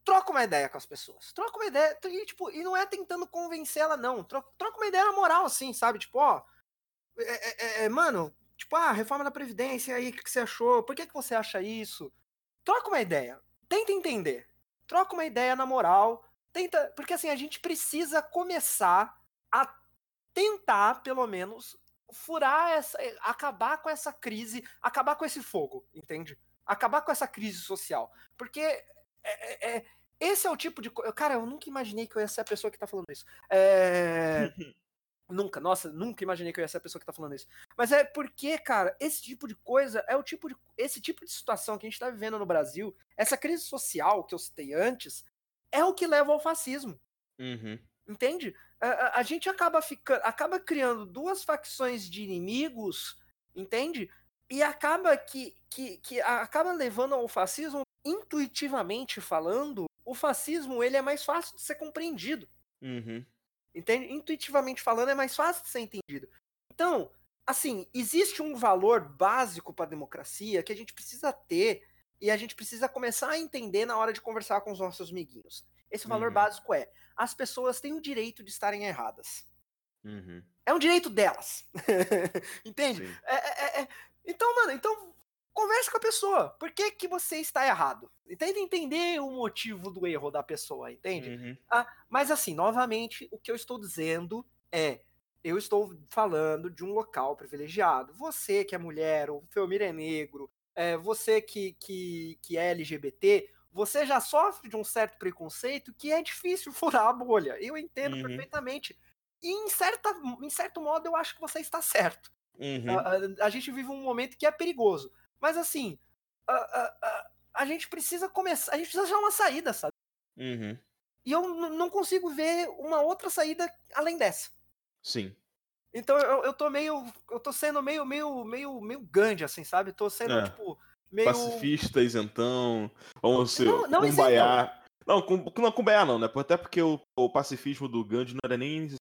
[SPEAKER 1] troca uma ideia com as pessoas. Troca uma ideia. E, tipo, e não é tentando convencer ela, não. Troca, troca uma ideia na moral, assim, sabe? Tipo, ó. É, é, é, mano, tipo, ah, reforma da Previdência aí, o que, que, você achou? Por que, que você acha isso? Troca uma ideia. Tenta entender. Troca uma ideia na moral. Tenta. Porque assim, a gente precisa começar a tentar, pelo menos, furar essa. acabar com essa crise, acabar com esse fogo, entende? Acabar com essa crise social. Porque é, é, é esse é o tipo de coisa. Cara, eu nunca imaginei que eu ia ser a pessoa que tá falando isso. É. Nunca, nossa, nunca imaginei que eu ia ser a pessoa que tá falando isso. Mas é porque, cara, esse tipo de coisa é o tipo de. Esse tipo de situação que a gente tá vivendo no Brasil, essa crise social que eu citei antes, é o que leva ao fascismo.
[SPEAKER 2] Uhum.
[SPEAKER 1] Entende? A, a, a, gente acaba ficando. acaba criando duas facções de inimigos, entende? E acaba que, que, que acaba levando ao fascismo, intuitivamente falando, o fascismo ele é mais fácil de ser compreendido.
[SPEAKER 2] Uhum.
[SPEAKER 1] Entende? Intuitivamente falando, é mais fácil de ser entendido. Então, assim, existe um valor básico para a democracia que a gente precisa ter e a gente precisa começar a entender na hora de conversar com os nossos amiguinhos. Esse valor uhum. básico é: as pessoas têm o direito de estarem erradas.
[SPEAKER 2] Uhum.
[SPEAKER 1] É um direito delas. Entende? É, é, é, então, mano, então converse com a pessoa. Por que, que você está errado? Tenta entender o motivo do erro da pessoa, entende?
[SPEAKER 2] Uhum.
[SPEAKER 1] Ah, mas assim, novamente, o que eu estou dizendo é. Eu estou falando de um local privilegiado. Você que é mulher, o Felmir é negro, é, você que, que, que é LGBT, você já sofre de um certo preconceito que é difícil furar a bolha. Eu entendo uhum. perfeitamente. E em, certa, em certo modo eu acho que você está certo.
[SPEAKER 2] Uhum.
[SPEAKER 1] A, a, a, gente vive um momento que é perigoso. Mas assim, a, a, a, gente precisa começar, a gente precisa achar uma saída, sabe?
[SPEAKER 2] Uhum.
[SPEAKER 1] E eu não consigo ver uma outra saída além dessa.
[SPEAKER 2] Sim.
[SPEAKER 1] Então eu, eu tô meio. Eu tô sendo meio, meio, meio, meio Gandhi, assim, sabe? Tô sendo, é. tipo, meio.
[SPEAKER 2] Pacifista, isentão. Vamos ser. Não, não cumbaiá. Não, com, não cumbaiá não, né? Até porque o, o pacifismo do Gandhi não era nem esse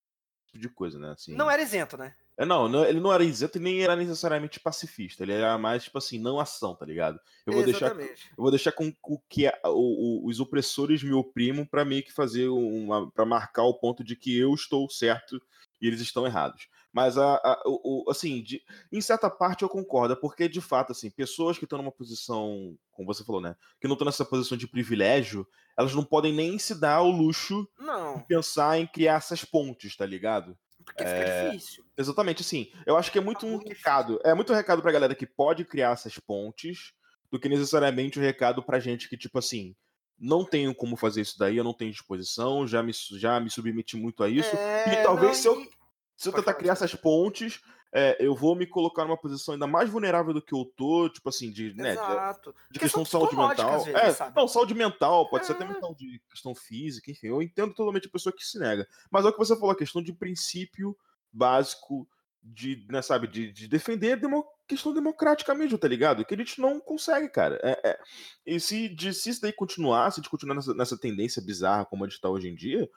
[SPEAKER 2] tipo de coisa, né? Assim...
[SPEAKER 1] Não era isento, né?
[SPEAKER 2] É, não, não, ele não era isento e nem era necessariamente pacifista. Ele era mais, tipo assim, não ação, tá ligado? Eu vou Exatamente. deixar, eu vou deixar com o que a, o, o, os opressores me oprimam para meio que fazer uma. para marcar o ponto de que eu estou certo e eles estão errados. Mas, a, a o, o, assim, de, em certa parte eu concordo, porque de fato, assim, pessoas que estão numa posição, como você falou, né, que não estão nessa posição de privilégio, elas não podem nem se dar o luxo
[SPEAKER 1] não.
[SPEAKER 2] de pensar em criar essas pontes, tá ligado?
[SPEAKER 1] Porque fica é... difícil.
[SPEAKER 2] Exatamente, assim. Eu acho que é muito, um recado. Difícil. É muito um recado pra galera que pode criar essas pontes do que necessariamente o um recado pra gente que, tipo assim, não tenho como fazer isso daí, eu não tenho disposição, já me, já me submeti muito a isso. É, e talvez não, se eu, se eu tentar criar essas pontes, é, eu vou me colocar numa posição ainda mais vulnerável do que eu tô, tipo assim, de, né,
[SPEAKER 1] Exato.
[SPEAKER 2] de, de questão de saúde mental. Vezes, é, sabe? não, saúde mental, pode é. ser até mental de questão física, enfim, eu entendo totalmente a pessoa que se nega. Mas é o que você falou, a questão de princípio básico de, né, sabe, de, de defender a demo, questão democrática mesmo, tá ligado? Que a gente não consegue, cara. É, é, e se, de, se isso daí continuar, se a gente continuar nessa, nessa tendência bizarra como a gente tá hoje em dia,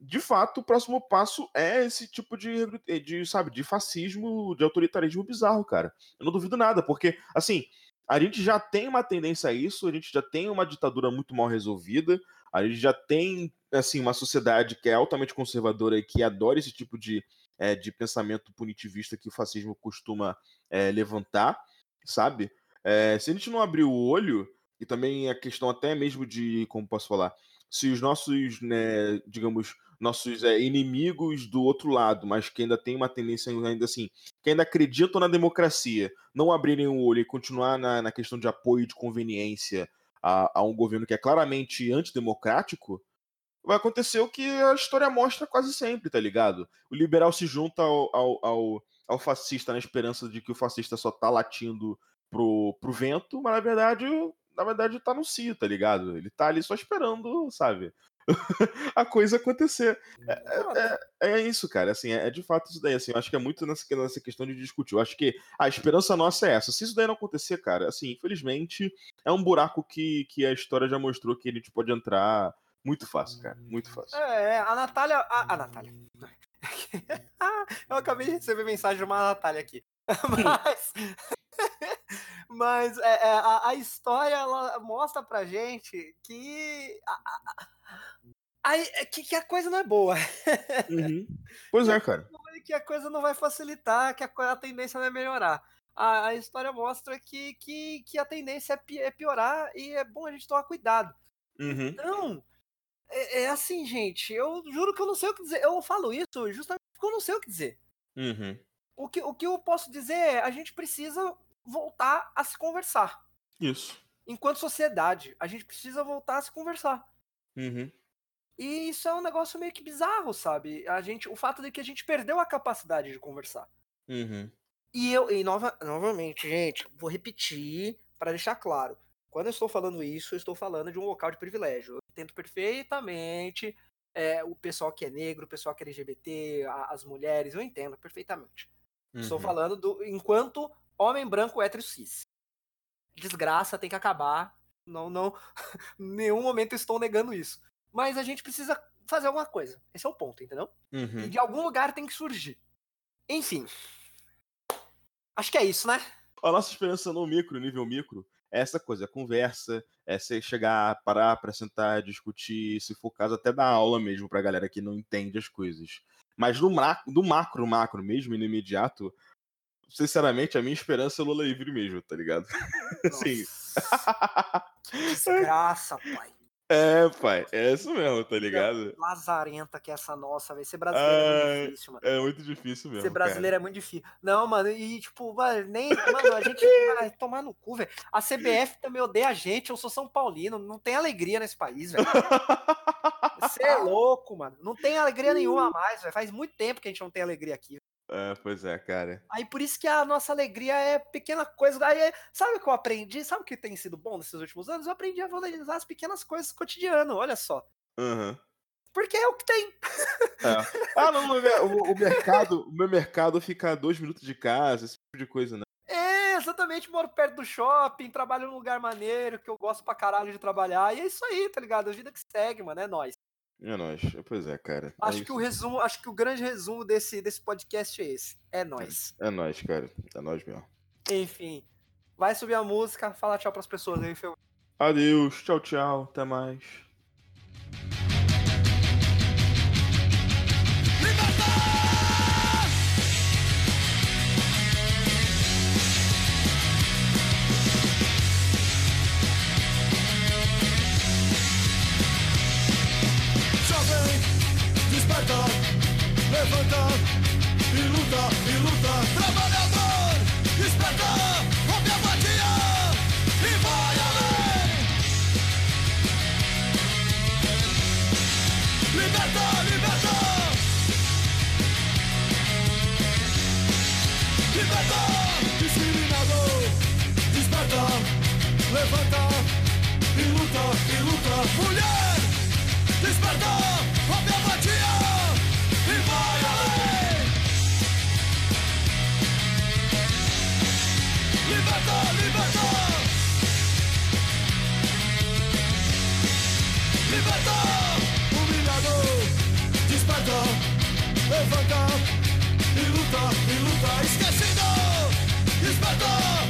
[SPEAKER 2] de fato, o próximo passo é esse tipo de, de, sabe, de fascismo, de autoritarismo bizarro, cara. Eu não duvido nada, porque, assim, a gente já tem uma tendência a isso, a gente já tem uma ditadura muito mal resolvida, a gente já tem, assim, uma sociedade que é altamente conservadora e que adora esse tipo de, é, de pensamento punitivista que o fascismo costuma é, levantar, sabe? É, se a gente não abrir o olho, e também a questão até mesmo de, como posso falar, se os nossos, né, digamos, nossos é, inimigos do outro lado, mas que ainda tem uma tendência ainda assim, que ainda acreditam na democracia, não abrirem o olho e continuar na, na questão de apoio de conveniência a, a um governo que é claramente antidemocrático, vai acontecer o que a história mostra quase sempre, tá ligado? O liberal se junta ao, ao, ao, ao fascista na esperança de que o fascista só tá latindo pro, pro vento, mas na verdade, na verdade tá no cio, tá ligado? Ele tá ali só esperando, sabe? a coisa acontecer. É, é, é, é, isso, cara. Assim, é, é, de fato isso daí. Assim, eu acho que é muito nessa, nessa questão de discutir. Eu acho que a esperança nossa é essa. Se isso daí não acontecer, cara, assim, infelizmente, é um buraco que, que a história já mostrou que a gente pode entrar muito fácil, cara. Muito fácil.
[SPEAKER 1] É, a Natália. A, a Natália. eu acabei de receber mensagem de uma Natália aqui. Mas. Mas é, é, a, a, história ela mostra pra gente que a, a, a, é que, que, a coisa não é boa.
[SPEAKER 2] Uhum. Pois é, cara.
[SPEAKER 1] Que a coisa não vai facilitar, que a, a tendência vai melhorar. A, a, história mostra que, que, que a tendência é, é piorar e é bom a gente tomar cuidado.
[SPEAKER 2] Uhum.
[SPEAKER 1] Então, é, é, assim, gente, eu juro que eu não sei o que dizer. Eu falo isso justamente porque eu não sei o que dizer.
[SPEAKER 2] Uhum.
[SPEAKER 1] O que, o que eu posso dizer é, a gente precisa voltar a se conversar.
[SPEAKER 2] Isso.
[SPEAKER 1] Enquanto sociedade, a gente precisa voltar a se conversar.
[SPEAKER 2] Uhum.
[SPEAKER 1] E isso é um negócio meio que bizarro, sabe? A gente, o fato de que a gente perdeu a capacidade de conversar.
[SPEAKER 2] Uhum.
[SPEAKER 1] E eu, e nova, novamente, gente, vou repetir para deixar claro. Quando eu estou falando isso, eu estou falando de um local de privilégio. Eu entendo perfeitamente é, o pessoal que é negro, o pessoal que é LGBT, a, as mulheres, eu entendo perfeitamente.
[SPEAKER 2] Uhum.
[SPEAKER 1] Estou falando do enquanto homem branco hétero cis. Desgraça tem que acabar. Não, não, em nenhum momento estou negando isso. Mas a gente precisa fazer alguma coisa. Esse é o ponto, entendeu?
[SPEAKER 2] Uhum.
[SPEAKER 1] E de algum lugar tem que surgir. Enfim. Acho que é isso, né?
[SPEAKER 2] A nossa esperança no micro, nível micro, é essa coisa, é conversa, é você chegar, parar, apresentar, discutir, se for caso, até dar aula mesmo pra galera que não entende as coisas. Mas no, do macro, macro mesmo, e no imediato, sinceramente, a minha esperança é Lula livre mesmo, tá ligado? Sim.
[SPEAKER 1] Desgraça, pai.
[SPEAKER 2] É, pai, é isso mesmo, tá ligado?
[SPEAKER 1] Lazarenta que é essa nossa, velho. Ser brasileiro é, é muito difícil, mano.
[SPEAKER 2] É muito difícil mesmo.
[SPEAKER 1] Ser brasileiro
[SPEAKER 2] cara.
[SPEAKER 1] é muito difícil. Não, mano, e tipo, mano, nem. Mano, a gente vai tomar no cu, velho. A CBF também odeia a gente, eu sou São Paulino, não tem alegria nesse país, velho. Você é louco, mano. Não tem alegria nenhuma mais, velho. Faz muito tempo que a gente não tem alegria aqui.
[SPEAKER 2] É, pois é, cara.
[SPEAKER 1] Aí por isso que a nossa alegria é pequena coisa. Aí, sabe o que eu aprendi? Sabe o que tem sido bom nesses últimos anos? Eu aprendi a valorizar as pequenas coisas do cotidiano, olha só.
[SPEAKER 2] Uhum.
[SPEAKER 1] Porque é o que tem.
[SPEAKER 2] É. Ah, não, o, o, mercado, o meu mercado fica a dois minutos de casa, esse tipo de coisa, né?
[SPEAKER 1] É, exatamente, moro perto do shopping, trabalho num lugar maneiro, que eu gosto pra caralho de trabalhar, e é isso aí, tá ligado? A vida que segue, mano, é nóis.
[SPEAKER 2] É nóis. Pois é, cara.
[SPEAKER 1] Acho
[SPEAKER 2] é
[SPEAKER 1] que o resumo, acho que o grande resumo desse, desse podcast é esse. É nóis.
[SPEAKER 2] É nóis, cara. É nóis mesmo.
[SPEAKER 1] Enfim. Vai subir a música, fala tchau pras pessoas aí, Fel.
[SPEAKER 2] Adeus, tchau, tchau. Até mais.
[SPEAKER 3] Levanta e luta, e luta. Trabalhador, desperta, rompe a apatia e vai além. Liberta, liberta. Liberta, discriminador, desperta, levanta e luta, e luta. Mulher, desperta, rompe a. Desperta